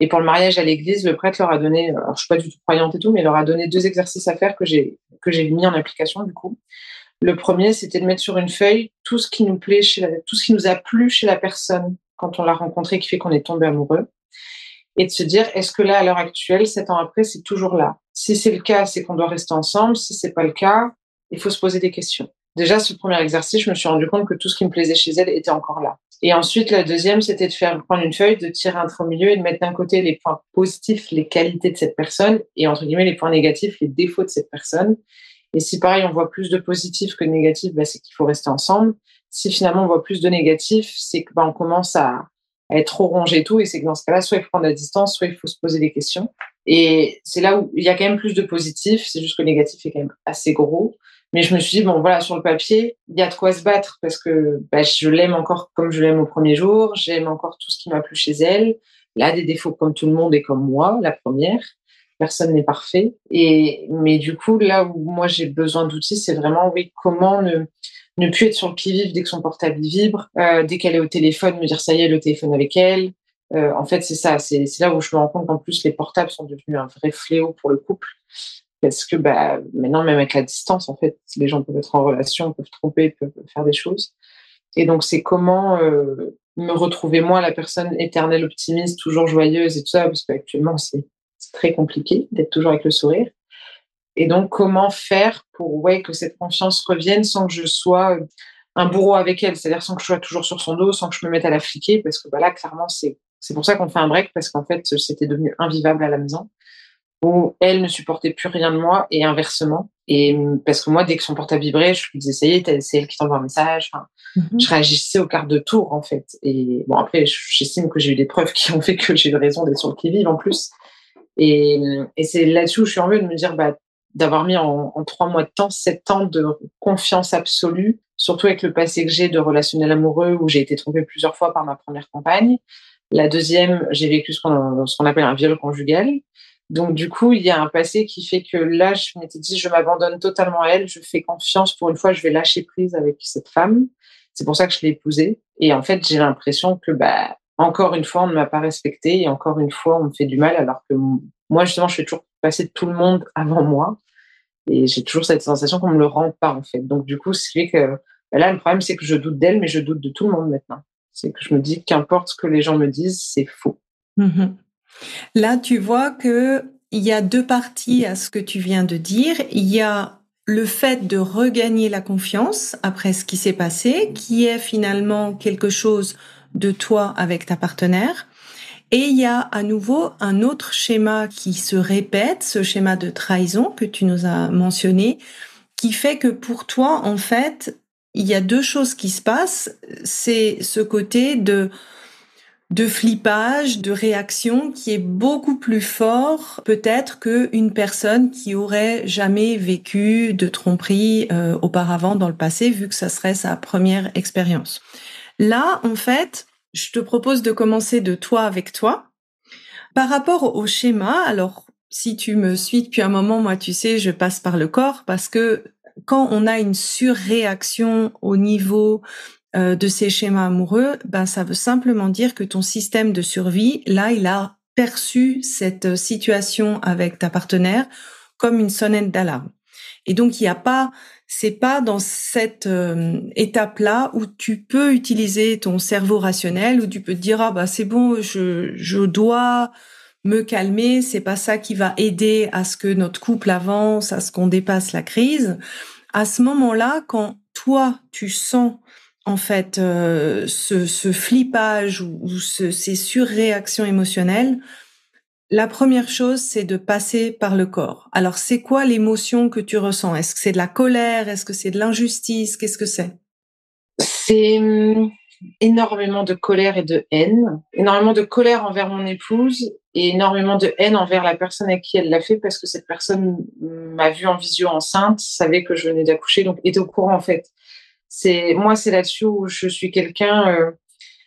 Et pour le mariage à l'église, le prêtre leur a donné, alors je suis pas du tout croyante et tout, mais leur a donné deux exercices à faire que j'ai que j'ai mis en application du coup. Le premier, c'était de mettre sur une feuille tout ce qui nous plaît chez la, tout ce qui nous a plu chez la personne quand on l'a rencontré, qui fait qu'on est tombé amoureux, et de se dire est-ce que là, à l'heure actuelle, sept ans après, c'est toujours là? Si c'est le cas, c'est qu'on doit rester ensemble. Si c'est pas le cas, il faut se poser des questions. Déjà, ce premier exercice, je me suis rendu compte que tout ce qui me plaisait chez elle était encore là. Et ensuite, la deuxième, c'était de faire prendre une feuille, de tirer un trait au milieu et de mettre d'un côté les points positifs, les qualités de cette personne, et entre guillemets les points négatifs, les défauts de cette personne, et si pareil, on voit plus de positifs que de négatifs, bah, c'est qu'il faut rester ensemble. si finalement on voit plus de négatifs, c'est que ben, on commence à, être trop rongé et tout. Et c'est que dans ce cas-là, soit il faut prendre la distance, soit il faut se poser des questions. Et c'est là où il y a quand même plus de positifs. C'est juste que le négatif est quand même assez gros. Mais je me suis dit, bon, voilà, sur le papier, il y a de quoi se battre parce que bah, je l'aime encore comme je l'aime au premier jour. J'aime encore tout ce qui m'a plu chez elle. Là, des défauts comme tout le monde et comme moi, la première. Personne n'est parfait. Et, mais du coup, là où moi j'ai besoin d'outils, c'est vraiment, oui, comment ne, ne plus être sur le qui-vive dès que son portable vibre, euh, dès qu'elle est au téléphone, me dire ça y est, le téléphone avec elle. Euh, en fait, c'est ça. C'est là où je me rends compte qu'en plus, les portables sont devenus un vrai fléau pour le couple. Parce que bah, maintenant, même avec la distance, en fait, les gens peuvent être en relation, peuvent tromper, peuvent faire des choses. Et donc, c'est comment euh, me retrouver, moi, la personne éternelle optimiste, toujours joyeuse et tout ça, parce qu'actuellement, c'est très compliqué d'être toujours avec le sourire. Et donc, comment faire pour ouais, que cette confiance revienne sans que je sois euh, un bourreau avec elle, c'est-à-dire sans que je sois toujours sur son dos, sans que je me mette à la fliquer, parce que voilà, clairement, c'est pour ça qu'on fait un break, parce qu'en fait, c'était devenu invivable à la maison, où elle ne supportait plus rien de moi, et inversement. Et parce que moi, dès que son portable vibrait, je lui disais, ça y est, c'est elle qui t'envoie un message. Enfin, mm-hmm. Je réagissais au quart de tour, en fait. Et bon, après, j'estime que j'ai eu des preuves qui ont fait que j'ai eu raison d'être sur le qui-vive, en plus. Et, et c'est là-dessus où je suis en train de me dire, bah, d'avoir mis en, trois mois de temps sept ans de confiance absolue, surtout avec le passé que j'ai de relationnel amoureux où j'ai été trompée plusieurs fois par ma première compagne. La deuxième, j'ai vécu ce qu'on appelle un viol conjugal. Donc du coup, il y a un passé qui fait que là, je m'étais dit, je m'abandonne totalement à elle, je fais confiance. Pour une fois, je vais lâcher prise avec cette femme. C'est pour ça que je l'ai épousée. Et en fait, j'ai l'impression que, bah, encore une fois, on ne m'a pas respectée et encore une fois, on me fait du mal alors que moi, justement, je fais toujours passer tout le monde avant moi. Et j'ai toujours cette sensation qu'on me le rend pas, en fait. Donc, du coup, c'est que bah là, le problème, c'est que je doute d'elle, mais je doute de tout le monde maintenant. C'est que je me dis qu'importe ce que les gens me disent, c'est faux. Mhm. Là, tu vois que il y a deux parties à ce que tu viens de dire. Il y a le fait de regagner la confiance après ce qui s'est passé, qui est finalement quelque chose de toi avec ta partenaire. Et il y a à nouveau un autre schéma qui se répète, ce schéma de trahison que tu nous as mentionné, qui fait que pour toi, en fait, il y a deux choses qui se passent. C'est ce côté de de flippage, de réaction qui est beaucoup plus fort peut-être qu'une personne qui aurait jamais vécu de tromperie euh, auparavant dans le passé, vu que ça serait sa première expérience. Là, en fait, je te propose de commencer de toi avec toi. Par rapport au schéma, alors si tu me suis depuis un moment, moi tu sais, je passe par le corps parce que quand on a une surréaction au niveau euh, de ces schémas amoureux, ben ça veut simplement dire que ton système de survie, là, il a perçu cette situation avec ta partenaire comme une sonnette d'alarme. Et donc il n'y a pas c'est pas dans cette euh, étape-là où tu peux utiliser ton cerveau rationnel, où tu peux te dire ah bah c'est bon, je, je dois me calmer, c'est pas ça qui va aider à ce que notre couple avance, à ce qu'on dépasse la crise. À ce moment-là, quand toi tu sens en fait euh, ce, ce, flippage ou, ou ce, ces surréactions émotionnelles, la première chose, c'est de passer par le corps. Alors, c'est quoi l'émotion que tu ressens? Est-ce que c'est de la colère? Est-ce que c'est de l'injustice? Qu'est-ce que c'est? C'est hum, énormément de colère et de haine. Énormément de colère envers mon épouse et énormément de haine envers la personne à qui elle l'a fait parce que cette personne m'a vue en visio enceinte, savait que je venais d'accoucher, donc était au courant en fait. C'est moi, c'est là-dessus où je suis quelqu'un. Euh,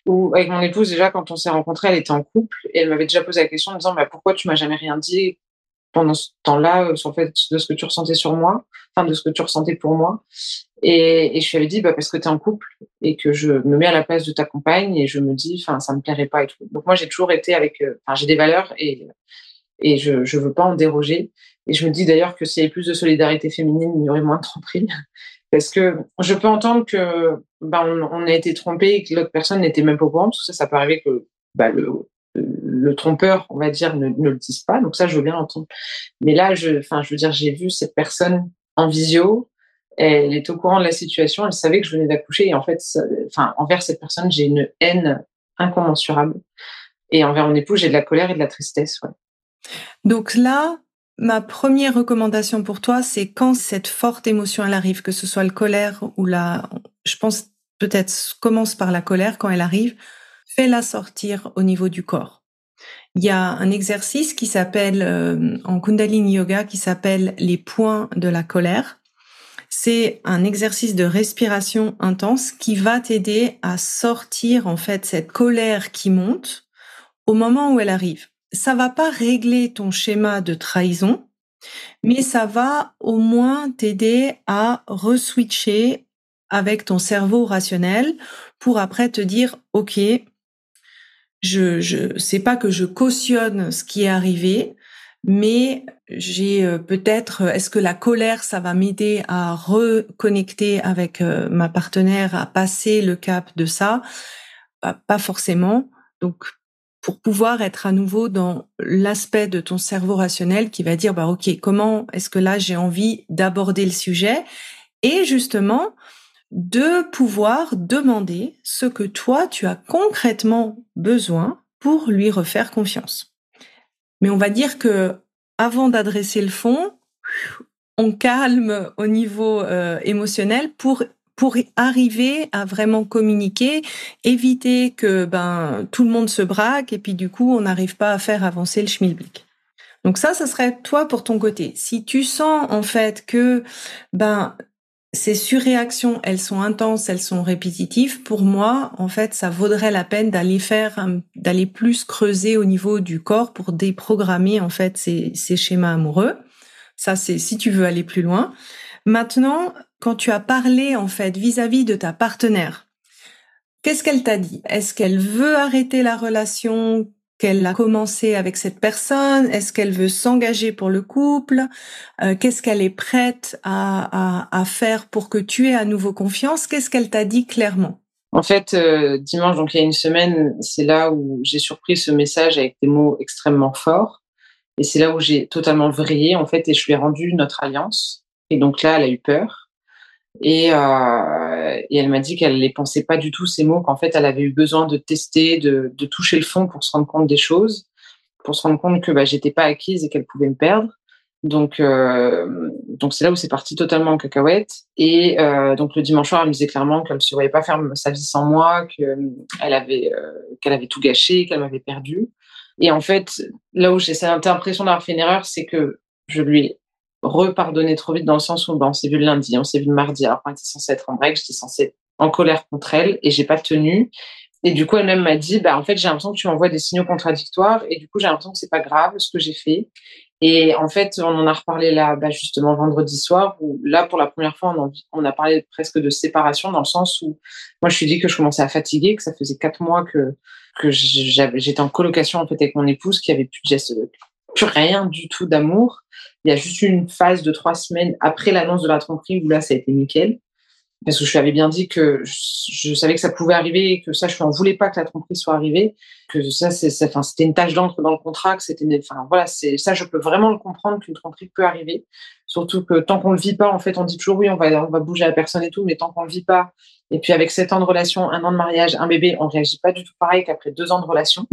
ou avec mon épouse, déjà, quand on s'est rencontrés, elle était en couple et elle m'avait déjà posé la question en me disant bah, Pourquoi tu m'as jamais rien dit pendant ce temps-là, en fait, de ce que tu ressentais sur moi, enfin, de ce que tu ressentais pour moi? Et, et, je lui avais dit bah, Parce que tu es en couple et que je me mets à la place de ta compagne et je me dis Enfin, ça me plairait pas et tout. Donc, moi, j'ai toujours été avec. Euh, enfin, j'ai des valeurs et, et je ne veux pas en déroger. Et je me dis d'ailleurs que s'il y avait plus de solidarité féminine, il y aurait moins de tromperie. Parce que je peux entendre que bah, on, a été trompé et que l'autre personne n'était même pas au courant, parce que ça, ça peut arriver que bah, le, trompeur, on va dire, ne, le dise pas. Donc ça, je veux bien l'entendre. Mais là, je, enfin, je veux dire, j'ai vu cette personne en visio. Elle est au courant de la situation. Elle savait que je venais d'accoucher. Et en fait, envers cette personne, j'ai une haine incommensurable. Et envers mon époux, j'ai de la colère et de la tristesse. Ouais. Donc là, Ma première recommandation pour toi, c'est quand cette forte émotion elle arrive, que ce soit le colère ou la, je pense peut-être commence par la colère quand elle arrive, fais-la sortir au niveau du corps. Il y a un exercice qui s'appelle euh, en Kundalini Yoga qui s'appelle les points de la colère. C'est un exercice de respiration intense qui va t'aider à sortir en fait cette colère qui monte au moment où elle arrive. Ça va pas régler ton schéma de trahison, mais ça va au moins t'aider à reswitcher avec ton cerveau rationnel pour après te dire OK, je je sais pas que je cautionne ce qui est arrivé, mais j'ai euh, peut-être est-ce que la colère ça va m'aider à reconnecter avec euh, ma partenaire à passer le cap de ça pas forcément. Donc pour pouvoir être à nouveau dans l'aspect de ton cerveau rationnel qui va dire bah OK, comment est-ce que là j'ai envie d'aborder le sujet et justement de pouvoir demander ce que toi, tu as concrètement besoin pour lui refaire confiance. Mais on va dire que avant d'adresser le fond, on calme au niveau euh, émotionnel pour pour arriver à vraiment communiquer, éviter que ben tout le monde se braque et puis du coup on n'arrive pas à faire avancer le schmilblick. Donc ça, ce serait toi pour ton côté. Si tu sens en fait que ben ces surréactions, elles sont intenses, elles sont répétitives. Pour moi, en fait, ça vaudrait la peine d'aller faire, d'aller plus creuser au niveau du corps pour déprogrammer en fait ces, schémas amoureux. Ça, c'est si tu veux aller plus loin. Maintenant, quand tu as parlé en fait vis-à-vis -vis de ta partenaire, qu'est-ce qu'elle t'a dit? Est-ce qu'elle veut arrêter la relation? Qu'elle a commencé avec cette personne? Est-ce qu'elle veut s'engager pour le couple? Euh, Qu'est-ce qu'elle est prête à, faire pour que tu aies à nouveau confiance? Qu'est-ce qu'elle t'a dit clairement? En fait, euh, dimanche, donc il y a une semaine, c'est là où j'ai surpris ce message avec des mots extrêmement forts. Et c'est là où j'ai totalement vrillé, en fait, et je lui ai rendu notre alliance. Et donc là, elle a eu peur. Et, euh, et elle m'a dit qu'elle les pensait pas du tout ces mots, qu'en fait elle avait eu besoin de tester, de, toucher le fond pour se rendre compte des choses, pour se rendre compte que bah, j'étais pas acquise et qu'elle pouvait me perdre. Donc euh, donc c'est là où c'est parti totalement en cacahuète. Et euh, donc le dimanche soir, elle me disait clairement qu'elle ne se voyait pas faire sa vie sans moi, qu'elle avait qu'elle avait tout gâché, qu'elle m'avait perdu. Et en fait, là où j'ai cette impression d'avoir fait une erreur, c'est que je lui ai repardonner trop vite dans le sens où ben, on s'est vu le lundi, on s'est vu le mardi, alors qu'on était censé être en break, j'étais censée être en colère contre elle et j'ai pas tenu. Et du coup, elle-même m'a dit, bah, en fait, j'ai l'impression que tu m'envoies des signaux contradictoires et du coup, j'ai l'impression que c'est pas grave ce que j'ai fait. Et en fait, on en a reparlé là, bah, justement, vendredi soir, où là, pour la première fois, on, a parlé presque de séparation dans le sens où moi, je suis dit que je commençais à fatiguer, que ça faisait quatre mois que, que j'étais en colocation, en fait, avec mon épouse, qui avait plus de gestes, rien du tout d'amour. Il y a juste une phase de trois semaines après l'annonce de la tromperie où là, ça a été nickel. Parce que je lui avais bien dit que je, savais que ça pouvait arriver que ça, je n'en voulais pas que la tromperie soit arrivée. Que ça, c'était une tâche d'encre dans le contrat, enfin, voilà, c'est, ça, je peux vraiment le comprendre qu'une tromperie peut arriver. Surtout que tant qu'on le vit pas, en fait, on dit toujours oui, on va, va bouger la personne et tout, mais tant qu'on le vit pas, et puis avec sept ans de relation, un an de mariage, un bébé, on réagit pas du tout pareil qu'après deux ans de relation.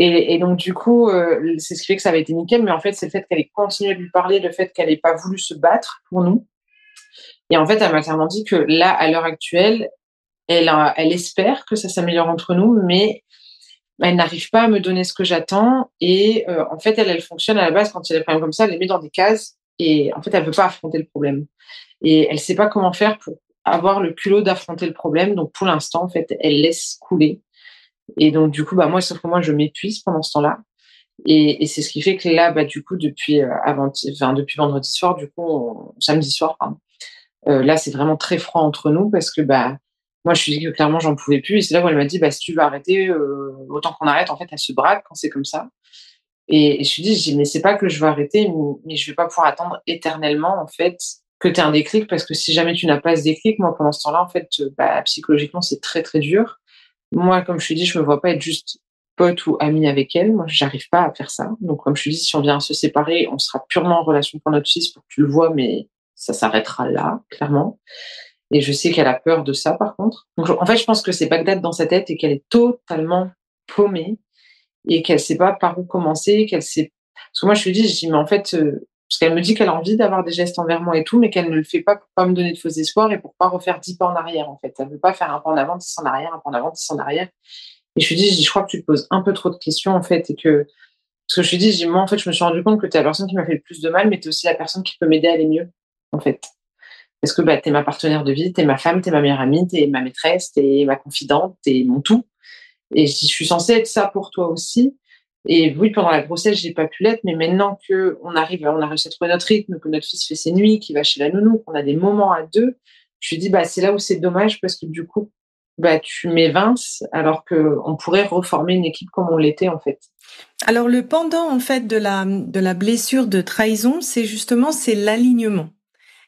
Et, donc, du coup, euh, c'est ce qui fait que ça avait été nickel. Mais en fait, c'est le fait qu'elle ait continué de lui parler, le fait qu'elle n'ait pas voulu se battre pour nous. Et en fait, elle m'a clairement dit que là, à l'heure actuelle, elle, elle espère que ça s'améliore entre nous, mais elle n'arrive pas à me donner ce que j'attends. Et euh, en fait, elle, elle fonctionne à la base quand il y a des problèmes comme ça, elle les met dans des cases. Et en fait, elle veut pas affronter le problème. Et elle sait pas comment faire pour avoir le culot d'affronter le problème. Donc, pour l'instant, en fait, elle laisse couler. Et donc, du coup, bah, moi, sauf que moi, je m'épuise pendant ce temps-là. Et, c'est ce qui fait que là, bah, du coup, depuis, euh, avant, enfin, depuis vendredi soir, du coup, samedi soir, pardon, euh, là, c'est vraiment très froid entre nous parce que, bah, moi, je suis dit que clairement, j'en pouvais plus. Et c'est là où elle m'a dit, bah, si tu veux arrêter, euh, autant qu'on arrête. En fait, elle se braque quand c'est comme ça. Et, je suis dit, je dis, mais c'est pas que je veux arrêter, mais, mais je vais pas pouvoir attendre éternellement, en fait, que tu aies un déclic parce que si jamais tu n'as pas ce déclic, moi, pendant ce temps-là, en fait, bah, psychologiquement, c'est très, très dur. Moi, comme je te dis, je me vois pas être juste pote ou amie avec elle. Moi, j'arrive pas à faire ça. Donc, comme je te dis, si on vient à se séparer, on sera purement en relation pour notre fils pour que tu le vois, mais ça s'arrêtera là, clairement. Et je sais qu'elle a peur de ça, par contre. Donc, en fait, je pense que c'est Bagdad dans sa tête et qu'elle est totalement paumée et qu'elle sait pas par où commencer, qu'elle sait. Parce que moi, je lui dis, je dis, mais en fait, euh, Parce qu'elle me dit qu'elle a envie d'avoir des gestes envers moi et tout, mais qu'elle ne le fait pas pour pas me donner de faux espoirs et pour pas refaire dix pas en arrière, en fait. Elle veut pas faire un pas en avant, dix en arrière, un pas en avant, dix en arrière. Et je lui dis, je crois que tu te poses un peu trop de questions, en fait, et que, parce que je lui dis, moi, en fait, je me suis rendu compte que tu es la personne qui m'a fait le plus de mal, mais tu es aussi la personne qui peut m'aider à aller mieux, en fait. Parce que bah, es ma partenaire de vie, tu es ma femme, tu es ma meilleure amie, tu es ma maîtresse, tu es ma confidente, tu es mon tout. Et je suis censée être ça pour toi aussi. Et oui, pendant la grossesse, j'ai pas pu l'être, mais maintenant que on arrive, on a réussi à trouver notre rythme, que notre fils fait ses nuits, qu'il va chez la nounou, qu'on a des moments à deux, je lui dis bah c'est là où c'est dommage parce que du coup, bah tu m'évinces alors que on pourrait reformer une équipe comme on l'était en fait. Alors le pendant en fait de la de la blessure de trahison, c'est justement c'est l'alignement.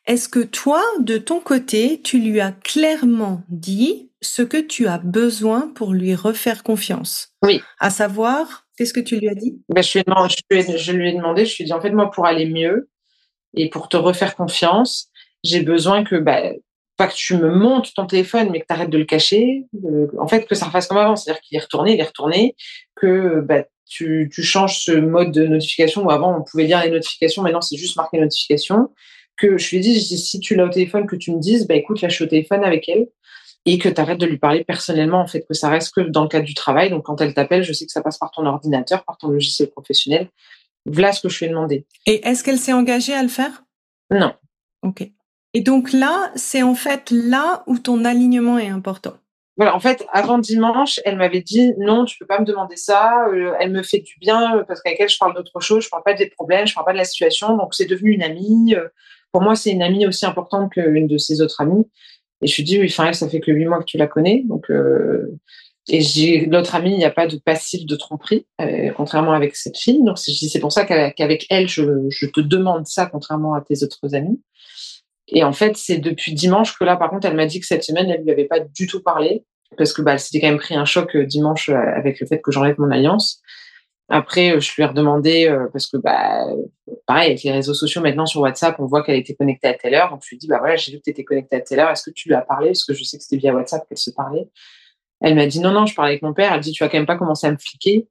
Est-ce que toi, de ton côté, tu lui as clairement dit ce que tu as besoin pour lui refaire confiance? Oui. À savoir, qu'est-ce que tu lui as dit? Ben, je, lui ai demandé, je, lui ai dit, en fait, moi, pour aller mieux et pour te refaire confiance, j'ai besoin que, bah, pas que tu me montes ton téléphone, mais que tu arrêtes de le cacher. en fait, que ça refasse comme avant. C'est-à-dire qu'il est retourné, il est retourné, que bah, tu, changes ce mode de notification où avant on pouvait lire les notifications, maintenant c'est juste marqué notification que je lui ai si tu l'as au téléphone, que tu me dises, bah écoute, là je suis au téléphone avec elle et que tu arrêtes de lui parler personnellement, en fait, que ça reste que dans le cadre du travail. Donc quand elle t'appelle, je sais que ça passe par ton ordinateur, par ton logiciel professionnel. Voilà ce que je lui ai demandé. Et est-ce qu'elle s'est engagée à le faire? Non. Ok. Et donc là, c'est en fait là où ton alignement est important. Voilà, en fait, avant dimanche, elle m'avait dit non, tu peux pas me demander ça. Euh, elle me fait du bien parce qu'avec elle, je parle d'autre chose. Je parle pas des problèmes, je parle pas de la situation. Donc c'est devenu une amie. Euh, pour moi, c'est une amie aussi importante qu'une de ses autres amies. Et je lui dis, oui, ça fait que huit mois que tu la connais. Donc, euh, et j'ai l'autre amie, il n'y a pas de passif de tromperie, euh, contrairement avec cette fille. Donc, c'est pour ça qu'avec elle, je, je, te demande ça, contrairement à tes autres amis. Et en fait, c'est depuis dimanche que là, par contre, elle m'a dit que cette semaine, elle lui avait pas du tout parlé parce que bah, elle s'était quand même pris un choc euh, dimanche avec le fait que j'enlève mon alliance. Après, euh, je lui ai redemandé, euh, parce que, bah, pareil, avec les réseaux sociaux, maintenant sur WhatsApp, on voit qu'elle était connectée à telle heure. Donc, je lui ai dit, bah voilà, j'ai vu que tu étais connectée à telle heure. Est-ce que tu lui as parlé? Parce que je sais que c'était via WhatsApp qu'elle se parlait. Elle m'a dit, non, non, je parlais avec mon père. Elle dit, tu vas quand même pas commencer à me fliquer.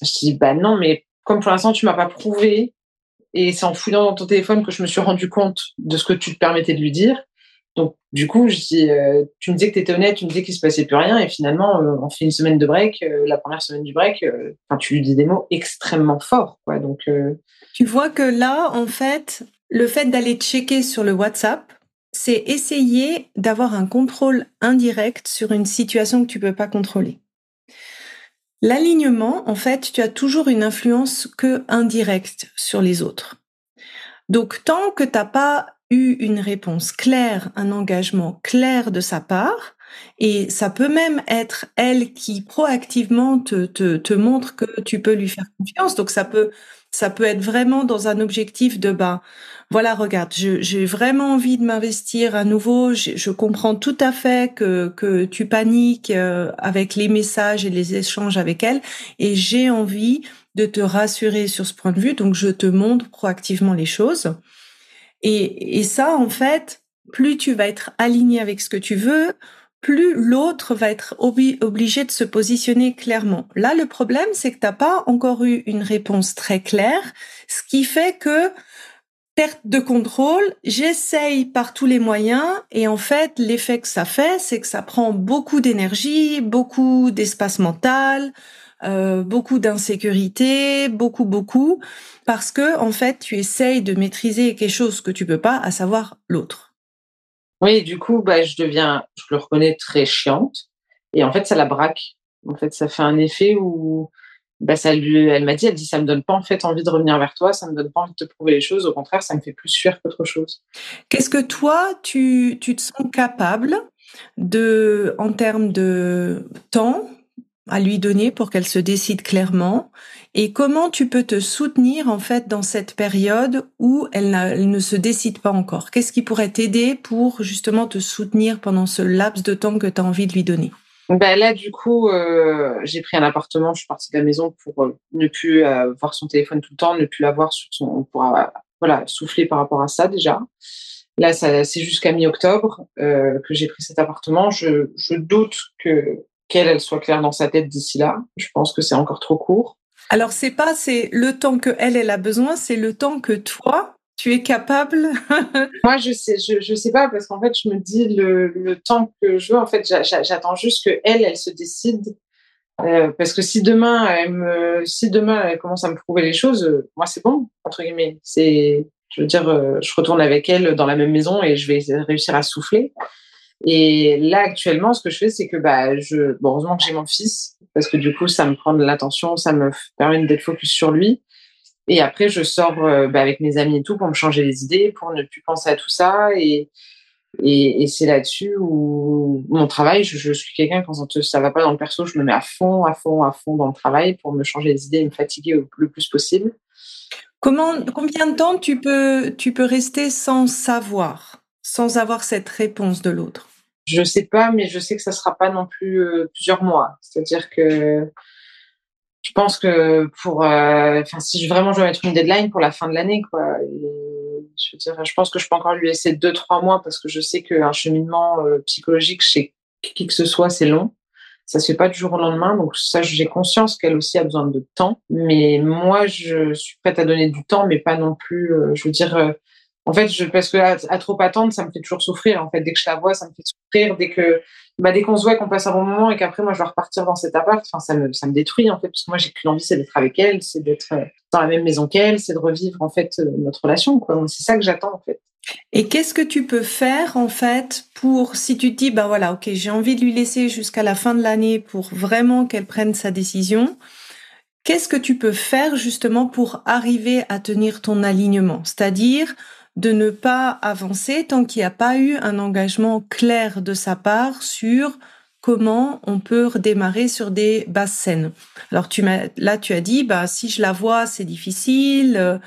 Je lui dit, bah non, mais comme pour l'instant, tu m'as pas prouvé, et c'est en fouillant dans ton téléphone que je me suis rendu compte de ce que tu te permettais de lui dire. Donc, du coup, je dis, euh, tu me disais que tu étais honnête, tu me disais qu'il se passait plus rien, et finalement, euh, on fait une semaine de break. Euh, la première semaine du break, tu lui dis des mots extrêmement forts. Quoi, donc, Tu vois que là, en fait, le fait d'aller checker sur le WhatsApp, c'est essayer d'avoir un contrôle indirect sur une situation que tu peux pas contrôler. L'alignement, en fait, tu as toujours une influence que indirecte sur les autres. Donc, tant que t'as pas une réponse claire, un engagement clair de sa part, et ça peut même être elle qui proactivement te, te, te montre que tu peux lui faire confiance. Donc ça peut ça peut être vraiment dans un objectif de bah voilà regarde j'ai vraiment envie de m'investir à nouveau je, je, comprends tout à fait que que tu paniques euh, avec les messages et les échanges avec elle et j'ai envie de te rassurer sur ce point de vue donc je te montre proactivement les choses et, et ça, en fait, plus tu vas être aligné avec ce que tu veux, plus l'autre va être obligé de se positionner clairement. Là, le problème, c'est que t'as pas encore eu une réponse très claire, ce qui fait que perte de contrôle, j'essaye par tous les moyens et en fait, l'effet que ça fait, c'est que ça prend beaucoup d'énergie, beaucoup d'espace mental, euh, beaucoup d'insécurité, beaucoup, beaucoup, parce que en fait, tu essayes de maîtriser quelque chose que tu peux pas, à savoir l'autre. Oui, du coup, bah, je deviens, je le reconnais, très chiante, et en fait, ça la braque. En fait, ça fait un effet où, bah, ça lui, elle m'a dit, elle dit, ça me donne pas en fait envie de revenir vers toi, ça me donne pas envie de te prouver les choses. Au contraire, ça me fait plus fuir qu'autre chose. Qu'est-ce que toi, tu, tu te sens capable de, en termes de temps, à lui donner pour qu'elle se décide clairement et comment tu peux te soutenir en fait dans cette période où elle, ne se décide pas encore? Qu'est-ce qui pourrait t'aider pour justement te soutenir pendant ce laps de temps que tu as envie de lui donner? Ben là, du coup, euh, j'ai pris un appartement, je suis partie de la maison pour euh, ne plus euh, voir son téléphone tout le temps, ne plus l'avoir sur son, pour voilà, souffler par rapport à ça déjà. Là, c'est jusqu'à mi-octobre que j'ai pris cet appartement. Je doute que qu'elle soit claire dans sa tête d'ici là. Je pense que c'est encore trop court. Alors c'est pas c'est le temps que elle elle a besoin, c'est le temps que toi Tu es capable Moi, je sais, je, je sais pas parce qu'en fait, je me dis le, le temps que je veux. En fait, j'attends juste que elle, elle se décide. Euh, parce que si demain, elle me, si demain elle commence à me prouver les choses, euh, moi c'est bon entre guillemets. C'est, je veux dire, euh, je retourne avec elle dans la même maison et je vais réussir à souffler. Et là, actuellement, ce que je fais, c'est que bah, je, bon, heureusement que j'ai mon fils, parce que du coup, ça me prend de l'attention, ça me permet d'être focus sur lui. Et après, je sors euh, bah, avec mes amis et tout pour me changer les idées, pour ne plus penser à tout ça. Et, et, et c'est là-dessus où mon travail, je, suis quelqu'un, quand ça va pas dans le perso, je me mets à fond, à fond, à fond dans le travail pour me changer les idées et me fatiguer le plus possible. Combien de temps tu peux, tu peux rester sans savoir, sans avoir cette réponse de l'autre? Je sais pas, mais je sais que ça sera pas non plus euh, plusieurs mois. C'est-à-dire que je pense que pour, euh, enfin, si vraiment je dois mettre une deadline pour la fin de l'année, quoi. je veux dire, je pense que je peux encore lui laisser deux, trois mois parce que je sais qu'un cheminement euh, psychologique chez qui que ce soit, c'est long. Ça se fait pas du jour au lendemain, donc ça, j'ai conscience qu'elle aussi a besoin de temps. Mais moi, je suis prête à donner du temps, mais pas non plus. je veux dire, en fait, je, parce que à, trop attendre, ça me fait toujours souffrir. En fait, dès que je la vois, ça me fait souffrir. Dès que, bah, dès qu'on se voit, qu'on passe un bon moment et qu'après, moi, je vais repartir dans cet appart, enfin, ça me, ça me détruit, en fait, parce que moi, j'ai qu'une envie, c'est d'être avec elle, c'est d'être euh, dans la même maison qu'elle, c'est de revivre, en fait, euh, notre relation. C'est ça que j'attends, en fait. Et qu'est-ce que tu peux faire, en fait, pour, si tu te dis, bah voilà, ok, j'ai envie de lui laisser jusqu'à la fin de l'année pour vraiment qu'elle prenne sa décision. Qu'est-ce que tu peux faire, justement, pour arriver à tenir ton alignement? C'est-à-dire, de ne pas avancer tant qu'il n'y a pas eu un engagement clair de sa part sur comment on peut redémarrer sur des basses scènes. Alors tu là tu as dit, bah si je la vois, c'est difficile.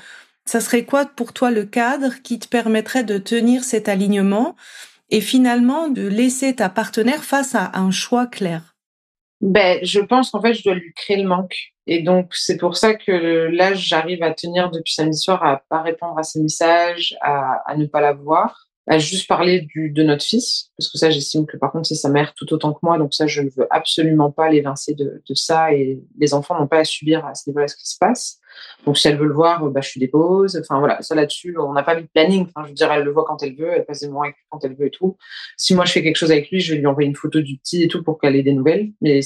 Ça serait quoi pour toi le cadre qui te permettrait de tenir cet alignement et finalement de laisser ta partenaire face à un choix clair? Ben, je pense qu'en fait, je dois lui créer le manque. Et donc, c'est pour ça que là, j'arrive à tenir depuis samedi soir à pas répondre à ses messages, à, à ne pas la voir à juste parler du, de notre fils, parce que ça, j'estime que par contre, c'est sa mère tout autant que moi, donc ça, je ne veux absolument pas l'évincer de, de ça, et les enfants n'ont pas à subir à ce niveau-là ce qui se passe. Donc, si elle veut le voir, bah, je suis dépose. Enfin, voilà, ça là-dessus, on n'a pas mis de planning. Enfin, je veux dire, elle le voit quand elle veut, elle passe des moments avec lui quand elle veut et tout. Si moi, je fais quelque chose avec lui, je vais lui envoyer une photo du petit et tout pour qu'elle ait des nouvelles. Mais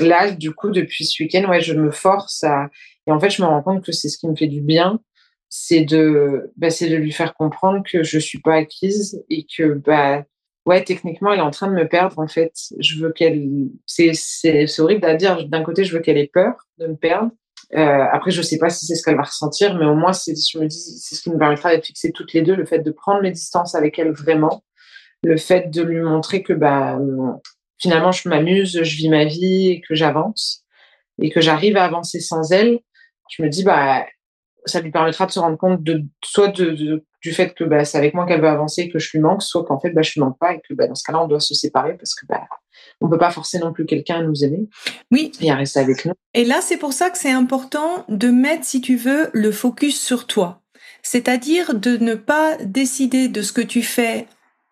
là, du coup, depuis ce week-end, ouais, je me force à, et en fait, je me rends compte que c'est ce qui me fait du bien c'est de, bah, c'est de lui faire comprendre que je suis pas acquise et que, bah, ouais, techniquement, elle est en train de me perdre, en fait. Je veux qu'elle, c'est, c'est, c'est horrible à dire. D'un côté, je veux qu'elle ait peur de me perdre. Euh, après, je sais pas si c'est ce qu'elle va ressentir, mais au moins, c'est, je me dis, c'est ce qui me permettra d'être fixées toutes les deux, le fait de prendre mes distances avec elle vraiment, le fait de lui montrer que, bah, finalement, je m'amuse, je vis ma vie et que j'avance et que j'arrive à avancer sans elle. Je me dis, bah, ça lui permettra de se rendre compte de soit de, du fait que bah, c'est avec moi qu'elle veut avancer et que je lui manque, soit qu'en fait bah, je lui manque pas et que bah, dans ce cas-là on doit se séparer parce que bah, on peut pas forcer non plus quelqu'un à nous aimer. Oui. Et à rester avec nous. Et là c'est pour ça que c'est important de mettre, si tu veux, le focus sur toi. C'est-à-dire de ne pas décider de ce que tu fais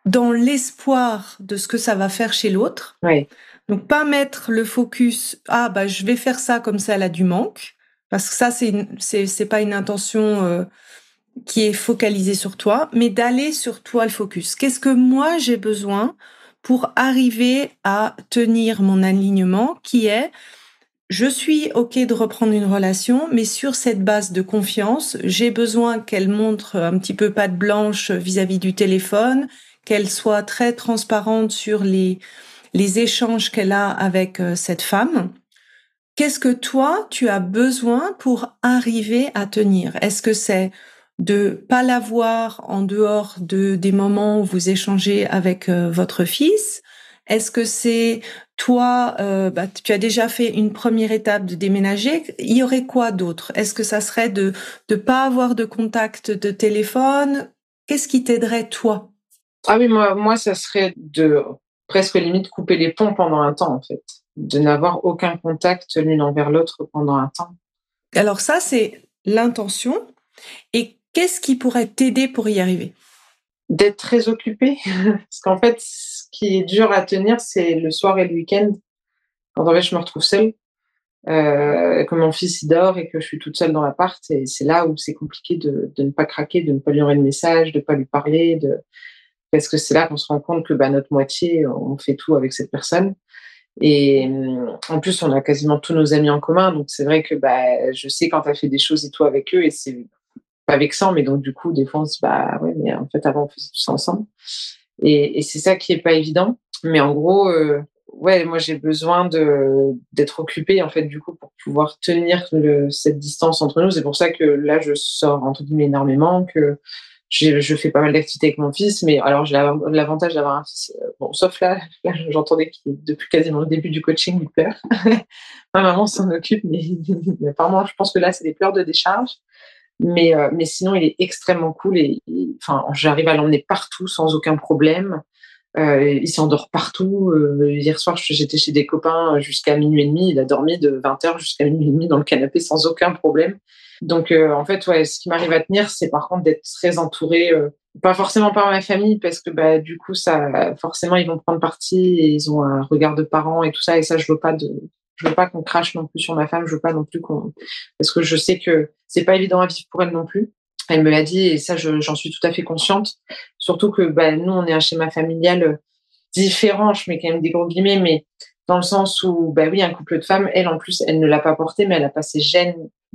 dans l'espoir de ce que ça va faire chez l'autre. Oui. Donc pas mettre le focus ah bah je vais faire ça comme ça elle a du manque parce que ça, c'est c'est pas une intention euh, qui est focalisée sur toi, mais d'aller sur toi le focus. Qu'est-ce que moi j'ai besoin pour arriver à tenir mon alignement, qui est je suis OK de reprendre une relation, mais sur cette base de confiance, j'ai besoin qu'elle montre un petit peu patte blanche vis-à-vis du téléphone, qu'elle soit très transparente sur les, les échanges qu'elle a avec euh, cette femme. Qu'est-ce que toi, tu as besoin pour arriver à tenir? Est-ce que c'est de pas l'avoir en dehors de des moments où vous échangez avec euh, votre fils? Est-ce que c'est toi, euh, bah, tu as déjà fait une première étape de déménager? Il y aurait quoi d'autre? Est-ce que ça serait de ne pas avoir de contact de téléphone? Qu'est-ce qui t'aiderait toi? Ah oui, moi, moi, ça serait de presque limite couper les ponts pendant un temps en fait de n'avoir aucun contact l'une envers l'autre pendant un temps. Alors ça, c'est l'intention. Et qu'est-ce qui pourrait t'aider pour y arriver? D'être très occupé. Parce qu'en fait, ce qui est dur à tenir, c'est le soir et le week-end. Quand en fait, je me retrouve seule. euh, que mon fils il dort et que je suis toute seule dans l'appart. Et c'est là où c'est compliqué de, de, ne pas craquer, de ne pas lui envoyer de message, de ne pas lui parler, de... parce que c'est là qu'on se rend compte que bah, notre moitié, on fait tout avec cette personne. Et en plus, on a quasiment tous nos amis en commun, donc c'est vrai que bah, je sais quand elle fait des choses et tout avec eux, et c'est pas vexant, mais donc du coup, des fois, on se dit, bah ouais, mais en fait, avant, on faisait tout ça ensemble. Et, c'est ça qui est pas évident. Mais en gros, euh, ouais, moi j'ai besoin d'être occupée en fait du coup pour pouvoir tenir cette distance entre nous. C'est pour ça que là je sors entre guillemets énormément, que je, fais pas mal d'activités avec mon fils. Mais alors j'ai l'avantage d'avoir un fils. Euh, bon, sauf là, là j'entendais depuis quasiment le début du coaching il pleure. Ma maman s'en occupe, mais, mais apparemment je pense que là c'est des pleurs de décharge. Mais, euh, mais sinon, il est extrêmement cool et, enfin, j'arrive à l'emmener partout sans aucun problème. Euh, il s'endort partout. Euh, hier soir, j'étais chez des copains jusqu'à minuit et demi. Il a dormi de 20h jusqu'à minuit et demi dans le canapé sans aucun problème. Donc, euh, en fait, ouais, ce qui m'arrive à tenir, c'est par contre d'être très entourée, pas forcément par ma famille, parce que bah, du coup, ça, forcément, ils vont prendre parti et ils ont un regard de parents et tout ça. Et ça, je veux pas de, je veux pas qu'on crache non plus sur ma femme. Je veux pas non plus qu'on, parce que je sais que c'est pas évident à vivre pour elle non plus. Elle me l'a dit et ça, j'en suis tout à fait consciente. Surtout que bah, nous, on est un schéma familial euh, différent, je mets quand même des gros guillemets, mais dans le sens où, bah oui, un couple de femmes, elle en plus, elle ne l'a pas porté, mais elle a pas ses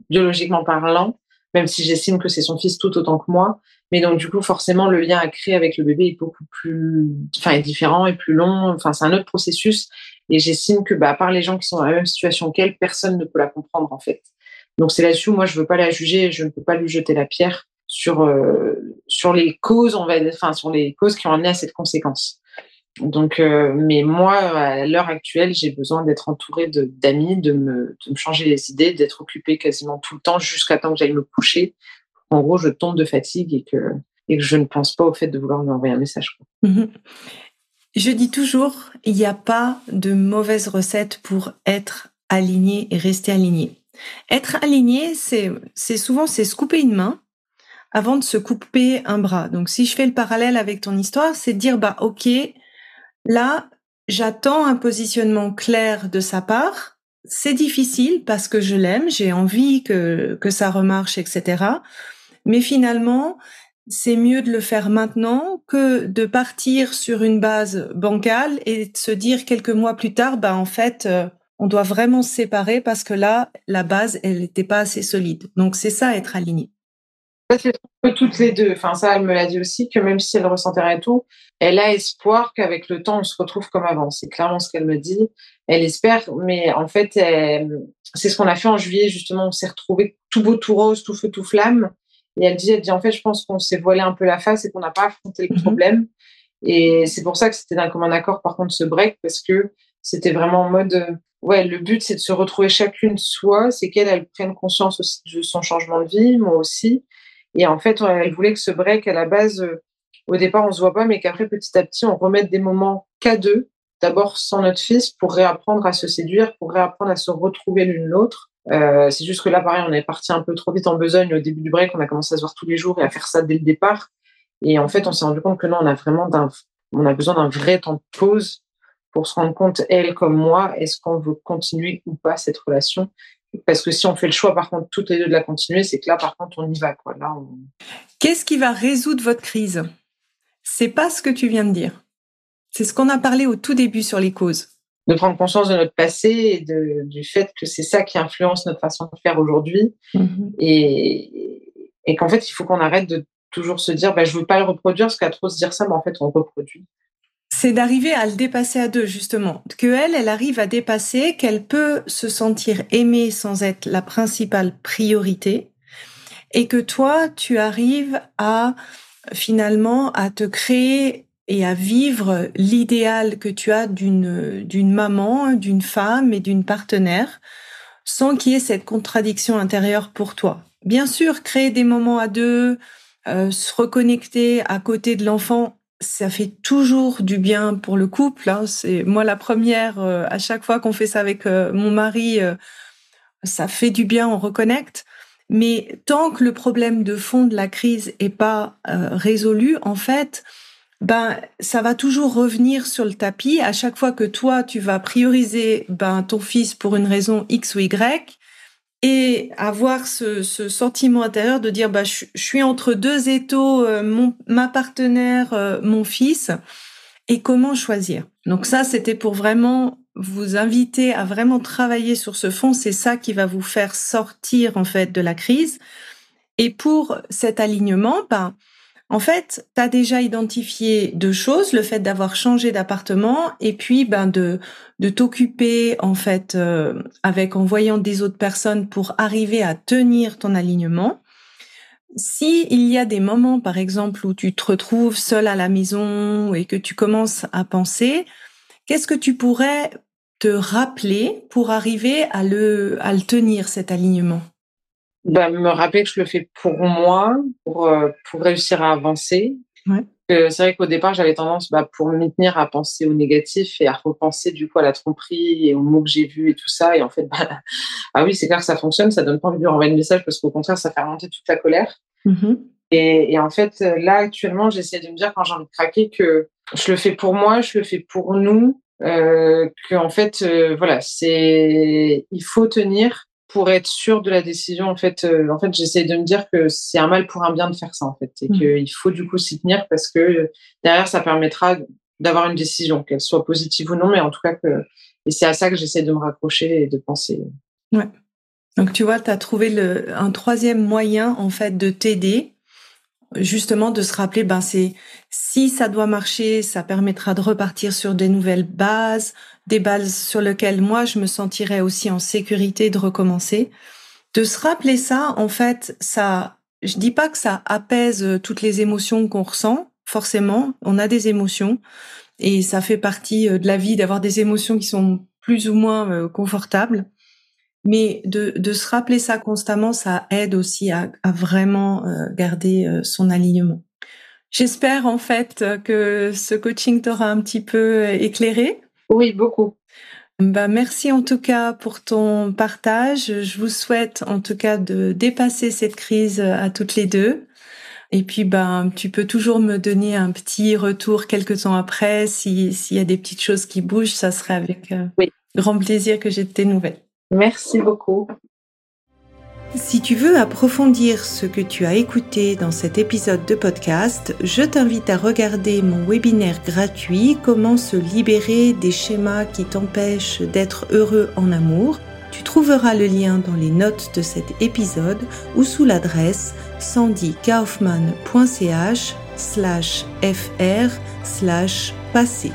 biologiquement parlant, même si j'estime que c'est son fils tout autant que moi. Mais donc, du coup, forcément, le lien à créer avec le bébé est beaucoup plus, enfin, est différent et plus long. Enfin, c'est un autre processus. Et j'estime que, bah, à part les gens qui sont dans la même situation qu'elle, personne ne peut la comprendre, en fait. Donc c'est là-dessus, moi, je veux pas la juger, je ne peux pas lui jeter la pierre sur euh, sur les causes, on va, enfin sur les causes qui ont amené à cette conséquence. Donc, euh, mais moi, à l'heure actuelle, j'ai besoin d'être entourée d'amis, de, me, changer les idées, d'être occupée quasiment tout le temps jusqu'à temps que j'aille me coucher. En gros, je tombe de fatigue et que, et que je ne pense pas au fait de vouloir lui envoyer un message. Mmh je dis toujours, il n'y a pas de mauvaise recette pour être aligné et rester aligné. Être aligné, c'est, souvent, c'est se couper une main avant de se couper un bras. Donc, si je fais le parallèle avec ton histoire, c'est de dire, bah, OK, là, j'attends un positionnement clair de sa part. C'est difficile parce que je l'aime, j'ai envie que, que ça remarche, etc. Mais finalement, c'est mieux de le faire maintenant que de partir sur une base bancale et de se dire quelques mois plus tard, bah, en fait, euh, on doit vraiment se séparer parce que là, la base, elle n'était pas assez solide. Donc, c'est ça, être aligné. C'est toutes les deux. Enfin, ça, elle me l'a dit aussi, que même si elle ressentait rien tout, elle a espoir qu'avec le temps, on se retrouve comme avant. C'est clairement ce qu'elle me dit. Elle espère, mais en fait, c'est ce qu'on a fait en juillet, justement. On s'est retrouvés tout beau, tout rose, tout feu, tout flamme. Et elle dit, elle dit, en fait, je pense qu'on s'est voilé un peu la face et qu'on n'a pas affronté le mhm. problème. Et c'est pour ça que c'était d'un commun accord, par contre, ce break, parce que c'était vraiment en mode, ouais, le but, c'est de se retrouver chacune soi, c'est qu'elle, elle prenne conscience aussi de son changement de vie, moi aussi. Et en fait, elle voulait que ce break, à la base, euh, au départ, on se voit pas, mais qu'après, petit à petit, on remette des moments qu'à deux, d'abord sans notre fils, pour réapprendre à se séduire, pour réapprendre à se retrouver l'une l'autre. Euh, c'est juste que là, pareil, on est parti un peu trop vite en besogne au début du break. On a commencé à se voir tous les jours et à faire ça dès le départ. Et en fait, on s'est rendu compte que non, on a vraiment on a besoin d'un vrai temps de pause pour se rendre compte, elle comme moi, est-ce qu'on veut continuer ou pas cette relation? Parce que si on fait le choix, par contre, toutes les deux de la continuer, c'est que là, par contre, on y va. Quoi. Là, Qu'est-ce qui va résoudre votre crise? C'est pas ce que tu viens de dire. C'est ce qu'on a parlé au tout début sur les causes. De prendre conscience de notre passé et de, du fait que c'est ça qui influence notre façon de faire aujourd'hui. Mm-hmm. Et, et qu'en fait, il faut qu'on arrête de toujours se dire bah, je veux pas le reproduire, parce qu'à trop se dire ça, bah, en fait, on reproduit c'est d'arriver à le dépasser à deux, justement. Que elle, elle arrive à dépasser, qu'elle peut se sentir aimée sans être la principale priorité. Et que toi, tu arrives à, finalement, à te créer et à vivre l'idéal que tu as d'une, d'une maman, d'une femme et d'une partenaire sans qu'il y ait cette contradiction intérieure pour toi. Bien sûr, créer des moments à deux, euh, se reconnecter à côté de l'enfant, ça fait toujours du bien pour le couple. Hein. C'est moi la première. Euh, à chaque fois qu'on fait ça avec euh, mon mari, euh, ça fait du bien, on reconnecte. Mais tant que le problème de fond de la crise est pas résolu, en fait, ben ça va toujours revenir sur le tapis à chaque fois que toi tu vas prioriser ben ton fils pour une raison X ou Y et avoir ce, ce sentiment intérieur de dire bah je, suis entre deux étaux euh, mon ma partenaire euh, mon fils et comment choisir? Donc ça c'était pour vraiment vous inviter à vraiment travailler sur ce fond, c'est ça qui va vous faire sortir en fait de la crise. Et pour cet alignement, ben en fait, tu as déjà identifié deux choses, le fait d'avoir changé d'appartement et puis ben de de t'occuper en fait euh, avec en voyant des autres personnes pour arriver à tenir ton alignement. Si il y a des moments par exemple où tu te retrouves seul à la maison et que tu commences à penser, qu'est-ce que tu pourrais te rappeler pour arriver à le à le tenir cet alignement? Bah, me rappeler que je le fais pour moi, pour, euh, pour réussir à avancer. Ouais. C'est vrai qu'au départ, j'avais tendance, bah, pour m'y tenir, à penser au négatif et à repenser du coup à la tromperie et aux mots que j'ai vus et tout ça. Et en fait, bah, ah oui, c'est clair que ça fonctionne, ça donne pas envie de lui renvoyer le message parce qu'au contraire, ça fait remonter toute la colère. Mm-hmm. Et, et, en fait, là, actuellement, j'essaie de me dire quand j'ai envie de craquer que je le fais pour moi, je le fais pour nous, euh, que en fait, euh, voilà, c'est, il faut tenir pour être sûr de la décision, en fait, euh, en fait, j'essaie de me dire que c'est un mal pour un bien de faire ça, en fait, et mmh. qu'il faut du coup s'y tenir parce que derrière, ça permettra d'avoir une décision, qu'elle soit positive ou non, mais en tout cas que, et c'est à ça que j'essaie de me raccrocher et de penser. Ouais. Donc tu vois, tu as trouvé le, un troisième moyen, en fait, de t'aider, justement, de se rappeler, ben c'est si ça doit marcher, ça permettra de repartir sur des nouvelles bases, des bases sur lesquelles moi je me sentirais aussi en sécurité de recommencer. De se rappeler ça, en fait, ça, je dis pas que ça apaise toutes les émotions qu'on ressent. Forcément, on a des émotions et ça fait partie euh, de la vie d'avoir des émotions qui sont plus ou moins euh, confortables. Mais de, de se rappeler ça constamment, ça aide aussi à, à vraiment euh, garder son alignement. J'espère en fait que ce coaching t'aura un petit peu éclairé. Oui, beaucoup. Bah, merci en tout cas pour ton partage. Je vous souhaite en tout cas de dépasser cette crise à toutes les deux. Et puis, ben, tu peux toujours me donner un petit retour quelques temps après. S'il y a des petites choses qui bougent, ça serait avec euh, grand plaisir que j'ai tes nouvelles. Merci beaucoup. Si tu veux approfondir ce que tu as écouté dans cet épisode de podcast, je t'invite à regarder mon webinaire gratuit Comment se libérer des schémas qui t'empêchent d'être heureux en amour. Tu trouveras le lien dans les notes de cet épisode ou sous l'adresse sandykaufman.ch slash fr slash passé.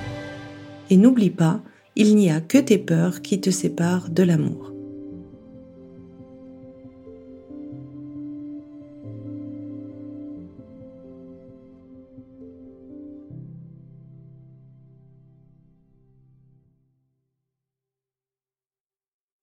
Et n'oublie pas, il n'y a que tes peurs qui te séparent de l'amour.